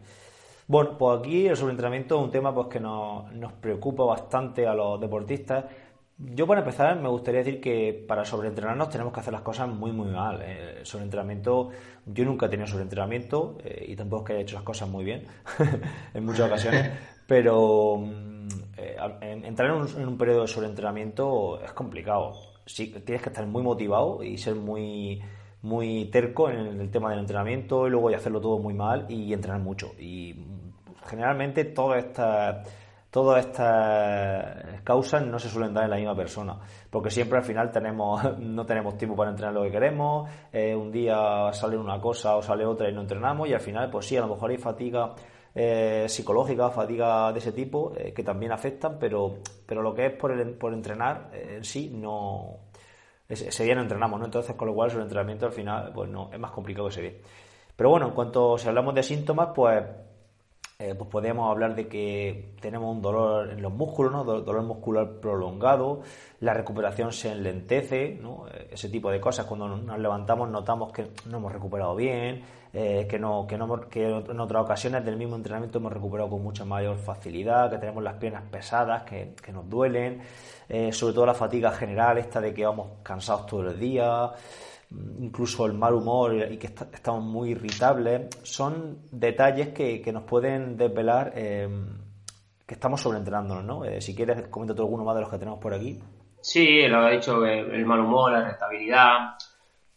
Bueno, pues aquí el sobreentrenamiento es un tema pues, que nos, nos preocupa bastante a los deportistas yo para empezar me gustaría decir que para sobreentrenarnos tenemos que hacer las cosas muy muy mal. Eh, sobreentrenamiento, yo nunca he tenido sobreentrenamiento eh, y tampoco es que haya hecho las cosas muy bien en muchas ocasiones, pero mm, eh, entrar en un, periodo de sobreentrenamiento es complicado. Sí, tienes que estar muy motivado y ser muy muy terco en el tema del entrenamiento y luego y hacerlo todo muy mal y entrenar mucho. Y generalmente todas estas todas estas causas no se suelen dar en la misma persona, porque siempre al final tenemos, no tenemos tiempo para entrenar lo que queremos, eh, un día sale una cosa o sale otra y no entrenamos y al final pues sí, a lo mejor hay fatiga eh, psicológica, fatiga de ese tipo eh, que también afectan, pero, pero lo que es por, el, por entrenar en sí no... Ese día no entrenamos, ¿no? Entonces, con lo cual, el entrenamiento al final, pues no, es más complicado que se ve. Pero bueno, en cuanto si hablamos de síntomas, pues eh, pues podríamos hablar de que tenemos un dolor en los músculos, ¿no? dolor muscular prolongado, la recuperación se enlentece, ¿no? Eh, ese tipo de cosas. Cuando nos levantamos notamos que no hemos recuperado bien, eh, que, no, que, no, que en otras ocasiones del mismo entrenamiento hemos recuperado con mucha mayor facilidad, que tenemos las piernas pesadas, que, que nos duelen, sobre todo la fatiga general, esta de que vamos cansados todo el día incluso el mal humor y que estamos muy irritables, son detalles que, nos pueden desvelar eh, que estamos sobreentrenándonos, ¿no? Eh, si quieres, comenta tú alguno más de los que tenemos por aquí. Sí, lo ha dicho, el mal humor, la irritabilidad,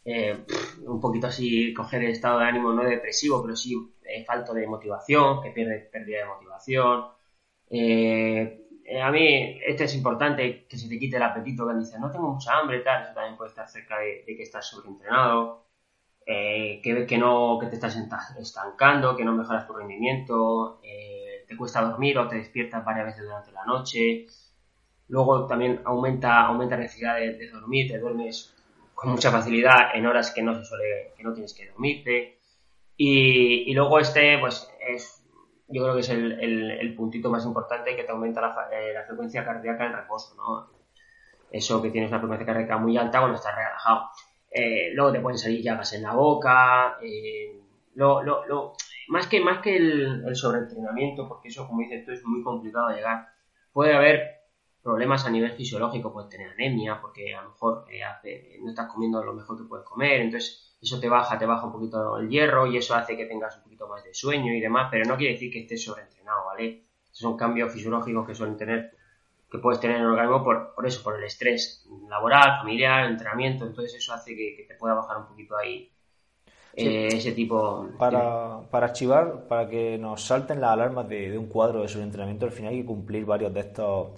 eh, un poquito así coger el estado de ánimo no depresivo, pero sí falto de motivación, que pierde pérdida de motivación, eh, a mí, este es importante, que se te quite el apetito, que dices, no tengo mucha hambre, tal, eso también puede estar cerca de, que estás sobreentrenado, eh, que, que, no, que te estás estancando, que no mejoras tu rendimiento, eh, te cuesta dormir o te despiertas varias veces durante la noche, luego también aumenta, aumenta la necesidad de, dormir, te duermes con mucha facilidad en horas que no se suele, que no tienes que dormirte, y, y luego este, pues, es yo creo que es el, puntito más importante que te aumenta la, eh, frecuencia cardíaca en reposo, ¿no? Eso que tienes una frecuencia cardíaca muy alta cuando estás relajado. Eh, luego te pueden salir llagas en la boca. Eh, lo, lo, más que, más que el, sobreentrenamiento, porque eso, como dices tú, es muy complicado de llegar. Puede haber problemas a nivel fisiológico, puedes tener anemia, porque a lo mejor no estás comiendo lo mejor que puedes comer, entonces eso te baja, te baja un poquito el hierro y eso hace que tengas un poquito más de sueño y demás, pero no quiere decir que estés sobreentrenado, ¿vale? Esos son cambios fisiológicos que suelen tener que puedes tener en el organismo por, por eso, por el estrés laboral, familiar, entrenamiento, entonces eso hace que, te pueda bajar un poquito ahí eh, ese tipo. Para, para archivar, para que nos salten las alarmas de, de un cuadro de sobreentrenamiento, al final hay que cumplir varios de estos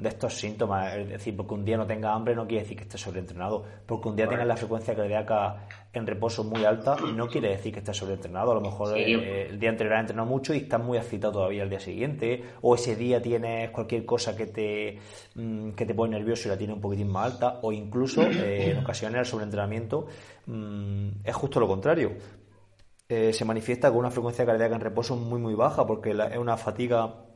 de estos síntomas. Es decir, porque un día no tenga hambre no quiere decir que esté sobreentrenado. Porque un día tenga la frecuencia cardíaca en reposo muy alta no quiere decir que esté sobreentrenado. A lo mejor eh, el, día anterior ha entrenado mucho y estás muy excitado todavía el día siguiente. O ese día tienes cualquier cosa que te, mm, que te pone nervioso y la tiene un poquitín más alta. O incluso eh, en ocasiones el sobreentrenamiento mm, es justo lo contrario. Eh, se manifiesta con una frecuencia cardíaca en reposo muy muy baja porque es una fatiga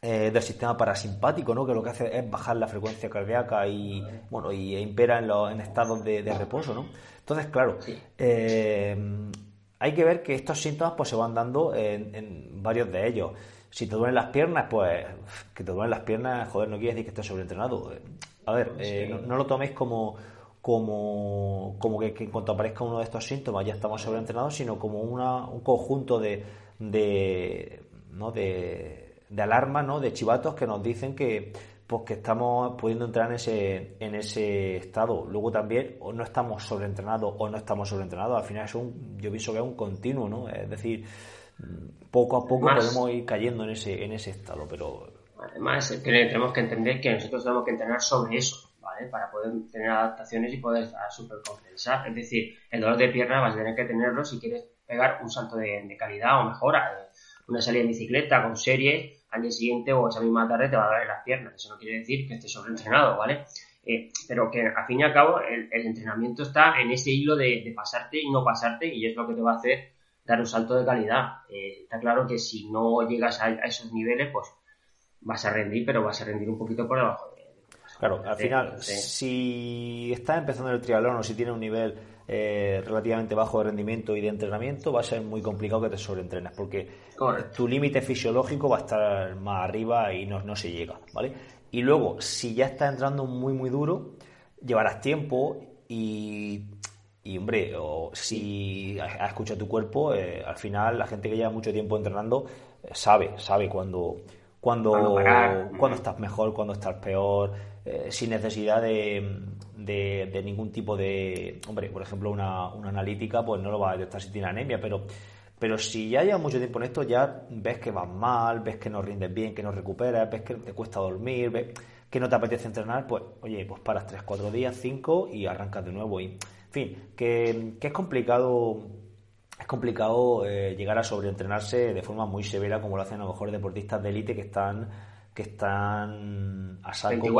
eh, del sistema parasimpático, ¿no? que lo que hace es bajar la frecuencia cardíaca y bueno y impera en, los, en estados de, reposo. ¿no? Entonces, claro, eh, hay que ver que estos síntomas pues, se van dando en, varios de ellos. Si te duelen las piernas, pues que te duelen las piernas, joder, no quiere decir que estés sobreentrenado. A ver, eh, no, lo toméis como, como, como que, en cuanto aparezca uno de estos síntomas ya estamos sobreentrenados, sino como una, un conjunto de, de, ¿no? de de alarma, ¿no? De chivatos que nos dicen que pues que estamos pudiendo entrar en ese, en ese estado. Luego también o no estamos sobreentrenados o no estamos sobreentrenados. Al final es un, yo pienso que es un continuo, ¿no? Es decir, poco a poco podemos ir cayendo en ese, en ese estado, pero... Además, tenemos que entender que nosotros tenemos que entrenar sobre eso, ¿vale? Para poder tener adaptaciones y poder estar súper compensar. Es decir, el dolor de pierna vas a tener que tenerlo si quieres pegar un salto de, de calidad o mejora. Una salida en bicicleta con series al día siguiente o esa misma tarde te va a dar las piernas. Eso no quiere decir que estés sobreentrenado, ¿vale? Eh, pero que al fin y al cabo el, entrenamiento está en ese hilo de, pasarte y no pasarte y es lo que te va a hacer dar un salto de calidad. Eh, está claro que si no llegas a, esos niveles, pues vas a rendir, pero vas a rendir un poquito por debajo de... claro, al final, si estás empezando el triatlón o si tienes un nivel eh, relativamente bajo de rendimiento y de entrenamiento, va a ser muy complicado que te sobreentrenes, porque tu límite fisiológico va a estar más arriba y no, no se llega, ¿vale? Y luego, si ya estás entrando muy, muy duro, llevarás tiempo y, y hombre, o si has escuchado tu cuerpo, eh, al final la gente que lleva mucho tiempo entrenando eh, sabe, sabe cuando, cuando, cuando estás mejor, cuando estás peor, sin necesidad de, de, ningún tipo de... Hombre, por ejemplo, una, una, analítica pues no lo va a detectar si tiene anemia, pero, pero si ya llevas mucho tiempo en esto, ya ves que vas mal, ves que no rindes bien, que no recuperas, ves que te cuesta dormir, ves que no te apetece entrenar, pues oye, pues paras 3, 4 días, 5 y arrancas de nuevo. Y, en fin, que, que es complicado es complicado eh, llegar a sobreentrenarse de forma muy severa como lo hacen a lo mejor deportistas de élite que están que están a salvo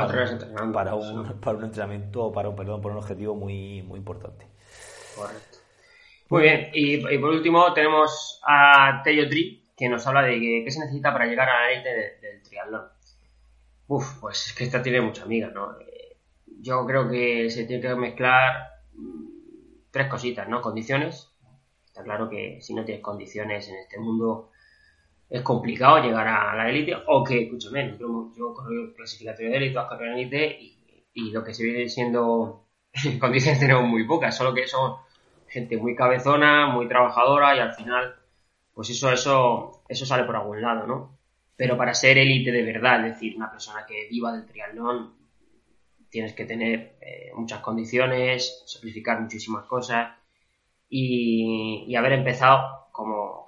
para, un, para un entrenamiento, para un, perdón, por un objetivo muy, muy importante. Correcto. Muy bien, y, por último tenemos a Tello Tri, que nos habla de qué se necesita para llegar a la élite del triatlón. Uf, pues es que esta tiene mucha amiga, ¿no? Eh, yo creo que se tiene que mezclar mm, tres cositas, ¿no? Condiciones. Está claro que si no tienes condiciones en este mundo es complicado llegar a la élite o que, escúchame, yo, yo corro clasificatorio de élite, vas a élite y, lo que se viene siendo en condiciones tenemos muy pocas, solo que son gente muy cabezona, muy trabajadora y al final, pues eso, eso, eso sale por algún lado, ¿no? Pero para ser élite de verdad, es decir, una persona que viva del triatlón, tienes que tener eh, muchas condiciones, sacrificar muchísimas cosas y, haber empezado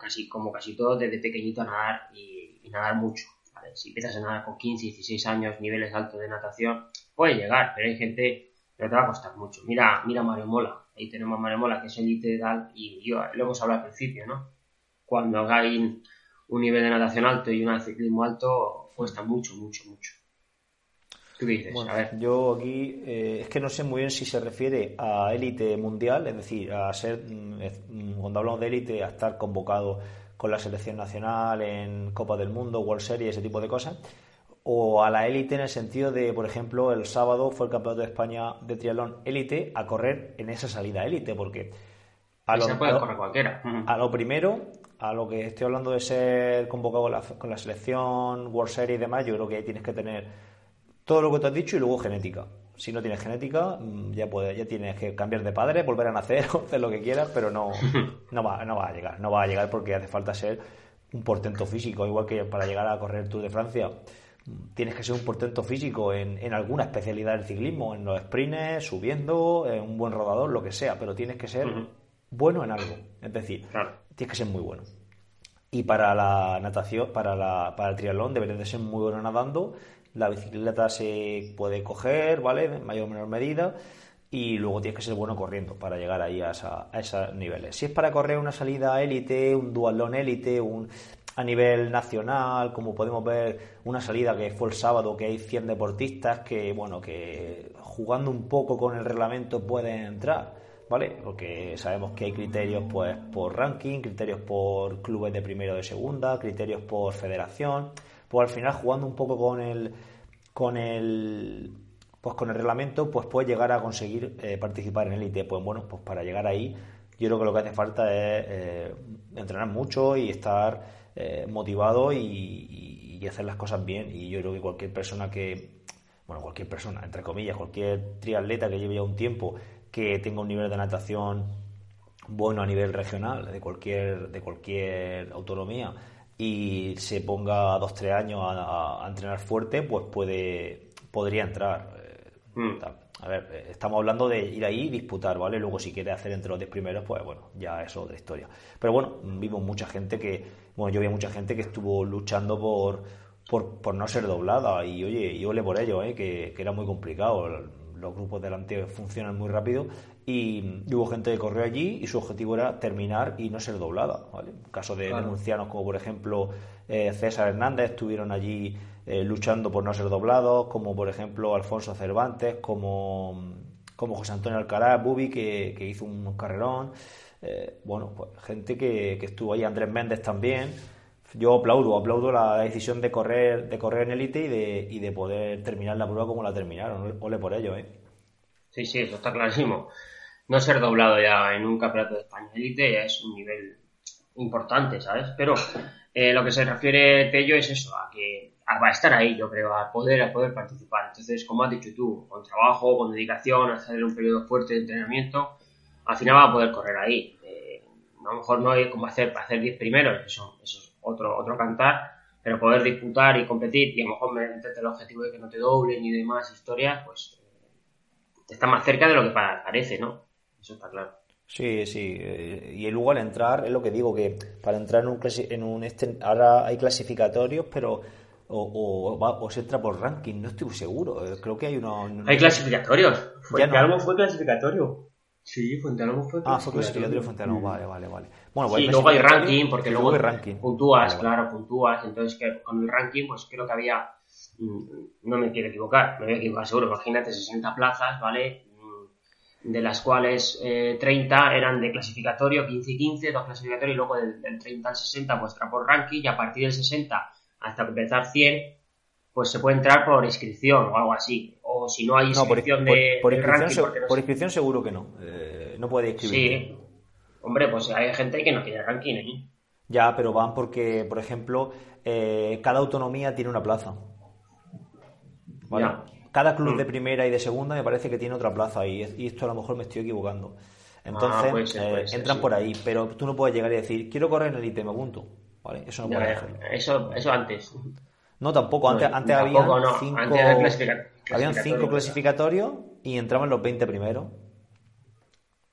casi, como casi todo desde pequeñito a nadar y, nadar mucho. Si empiezas a nadar con 15, 16 años, niveles altos de natación, puede llegar, pero hay gente que te va a costar mucho. Mira, mira Mario Mola, ahí tenemos a Mario Mola, que es élite tal, y yo, lo hemos hablado al principio, ¿no? Cuando hay un nivel de natación alto y un ciclismo alto, cuesta mucho, mucho, mucho. Bueno, a ver. Yo aquí eh, es que no sé muy bien si se refiere a élite mundial, es decir, a ser, mm, mm, cuando hablamos de élite, a estar convocado con la selección nacional en Copa del Mundo, World Series, ese tipo de cosas, o a la élite en el sentido de, por ejemplo, el sábado fue el campeonato de España de triatlón élite a correr en esa salida élite, porque a lo, puede correr cualquiera. a lo primero, a lo que estoy hablando de ser convocado con la, con la selección World Series y demás, yo creo que ahí tienes que tener todo lo que te has dicho y luego genética. Si no tienes genética, mm, ya puedes, ya tienes que cambiar de padre, volver a nacer, hacer lo que quieras, pero no, no va, no va a llegar, no va a llegar porque hace falta ser un portento físico, igual que para llegar a correr el Tour de Francia, tienes que ser un portento físico en, en alguna especialidad del ciclismo, en los sprints, subiendo, en un buen rodador, lo que sea, pero tienes que ser bueno en algo. Es decir, tienes que ser muy bueno. Y para la natación, para, la, para el triatlón, deberías de ser muy bueno nadando. La bicicleta se puede coger, ¿vale? En mayor o menor medida. Y luego tienes que ser bueno corriendo para llegar ahí a, a esos niveles. Si es para correr una salida élite, un dualón élite, un, a nivel nacional, como podemos ver una salida que fue el sábado, que hay 100 deportistas que, bueno, que jugando un poco con el reglamento pueden entrar, ¿vale? Porque sabemos que hay criterios pues por ranking, criterios por clubes de primero o de segunda, criterios por federación, pues al final jugando un poco con el con el pues con el reglamento pues puedes llegar a conseguir eh, participar en élite, pues bueno, pues para llegar ahí yo creo que lo que hace falta es eh, entrenar mucho y estar eh, motivado y, hacer las cosas bien. Y yo creo que cualquier persona que, bueno, cualquier persona, entre comillas, cualquier triatleta que lleve ya un tiempo, que tenga un nivel de natación bueno a nivel regional, de cualquier, de cualquier autonomía, y se ponga dos, tres años a, entrenar fuerte, pues puede, podría entrar. Eh, mm. A ver, eh, estamos hablando de ir ahí y disputar, ¿vale? Luego si quiere hacer entre los 10 primeros, pues bueno, ya es otra historia. Pero bueno, vimos mucha gente que, bueno, yo vi mucha gente que estuvo luchando por, por, no ser doblada y oye, y ole por ello, ¿eh? que, era muy complicado. Los grupos delante funcionan muy rápido y, hubo gente que corrió allí y su objetivo era terminar y no ser doblada, ¿vale? Caso de denuncianos como por ejemplo eh, César Hernández estuvieron allí eh, luchando por no ser doblados, como por ejemplo Alfonso Cervantes, como, como José Antonio Alcaraz, Bubi, que, hizo un carrerón. Eh, bueno, pues gente que, estuvo ahí, Andrés Méndez también. Yo aplaudo, aplaudo la decisión de correr, de correr en élite y de, y de poder terminar la prueba como la terminaron. Ole por ello, ¿eh? Sí, sí, eso está clarísimo. No ser doblado ya en un campeonato de España élite es un nivel importante, ¿sabes? Pero eh, lo que se refiere Tello es eso, a que a estar ahí, yo creo, a poder, a poder participar. Entonces, como has dicho tú, con trabajo, con dedicación, hacer un periodo fuerte de entrenamiento, al final va a poder correr ahí. Eh, a lo mejor no hay como hacer para hacer 10 primeros, eso, eso es otro, otro cantar, pero poder disputar y competir y a lo mejor meterte el objetivo de que no te doblen y demás historias, pues eh, está más cerca de lo que parece, ¿no? Eso está claro. Sí, sí. Eh, y luego al entrar, es lo que digo, que para entrar en un, en un este, ahora hay clasificatorios, pero o, o, se entra por ranking, no estoy seguro. Eh, creo que hay uno. hay clasificatorios. Fuente Almo fue clasificatorio. Sí, Fuente Almo fue. Ah, fue clasificatorio Fuente Almo, vale, vale, vale. Bueno, pues sí, luego hay ranking, porque luego ranking. puntúas, claro, puntúas. Entonces, que con el ranking, pues creo que había. Mm, no me quiero equivocar, me voy a equivocar seguro. Imagínate 60 plazas, ¿vale? de las cuales 30 eh, eran de clasificatorio, 15 y 15, dos clasificatorios, y luego del, 30 al 60 pues por ranking, y a partir del 60 hasta empezar 100, pues se puede entrar por inscripción o algo así. O si no hay inscripción de, por, inscripción, por inscripción seguro que no, eh, no puede inscribir. Sí, hombre, pues hay gente que no tiene ranking ¿eh? Ya, pero van porque, por ejemplo, cada autonomía tiene una plaza. ¿Vale? cada club de mm. primera y de segunda me parece que tiene otra plaza y, y esto a lo mejor me estoy equivocando. Entonces, ah, eh, entran por ahí, pero tú no puedes llegar y decir, quiero correr en el ITM, me apunto. ¿Vale? Eso no puedes hacerlo. Eso, eso antes. No, tampoco. Antes, antes había cinco, habían cinco clasificatorios y entraban los 20 primeros.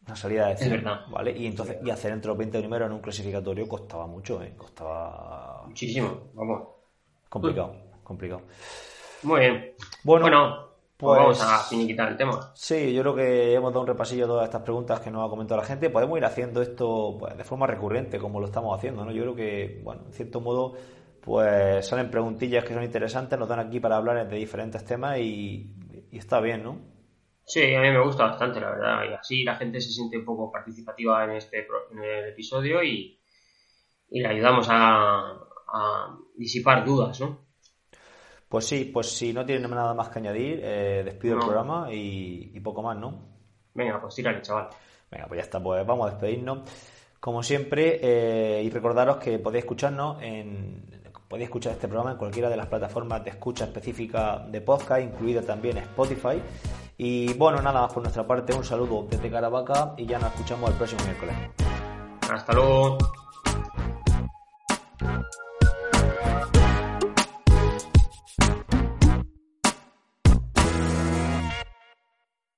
Una salida de 100, ¿vale? Y entonces y hacer entre los 20 primeros en un clasificatorio costaba mucho, ¿eh? Costaba... Muchísimo, vamos. Complicado, complicado. Muy bien. Bueno, pues, vamos a finiquitar el tema. Sí, yo creo que hemos dado un repasillo a todas estas preguntas que nos ha comentado la gente. Podemos ir haciendo esto pues, de forma recurrente, como lo estamos haciendo, ¿no? Yo creo que, bueno, en cierto modo, pues salen preguntillas que son interesantes, nos dan aquí para hablar de diferentes temas y, está bien, ¿no? Sí, a mí me gusta bastante, la verdad. Y así la gente se siente un poco participativa en este en el episodio y, y le ayudamos a, a disipar dudas, ¿no? Pues sí, pues si no tienen nada más que añadir, eh, despido el programa y, poco más, ¿no? Venga, pues tírale, chaval. Venga, pues ya está, pues vamos a despedirnos. Como siempre, eh, y recordaros que podéis escucharnos en. Podéis escuchar este programa en cualquiera de las plataformas de escucha específica de podcast, incluida también Spotify. Y bueno, nada más por nuestra parte, un saludo desde Caravaca y ya nos escuchamos el próximo miércoles. Hasta luego.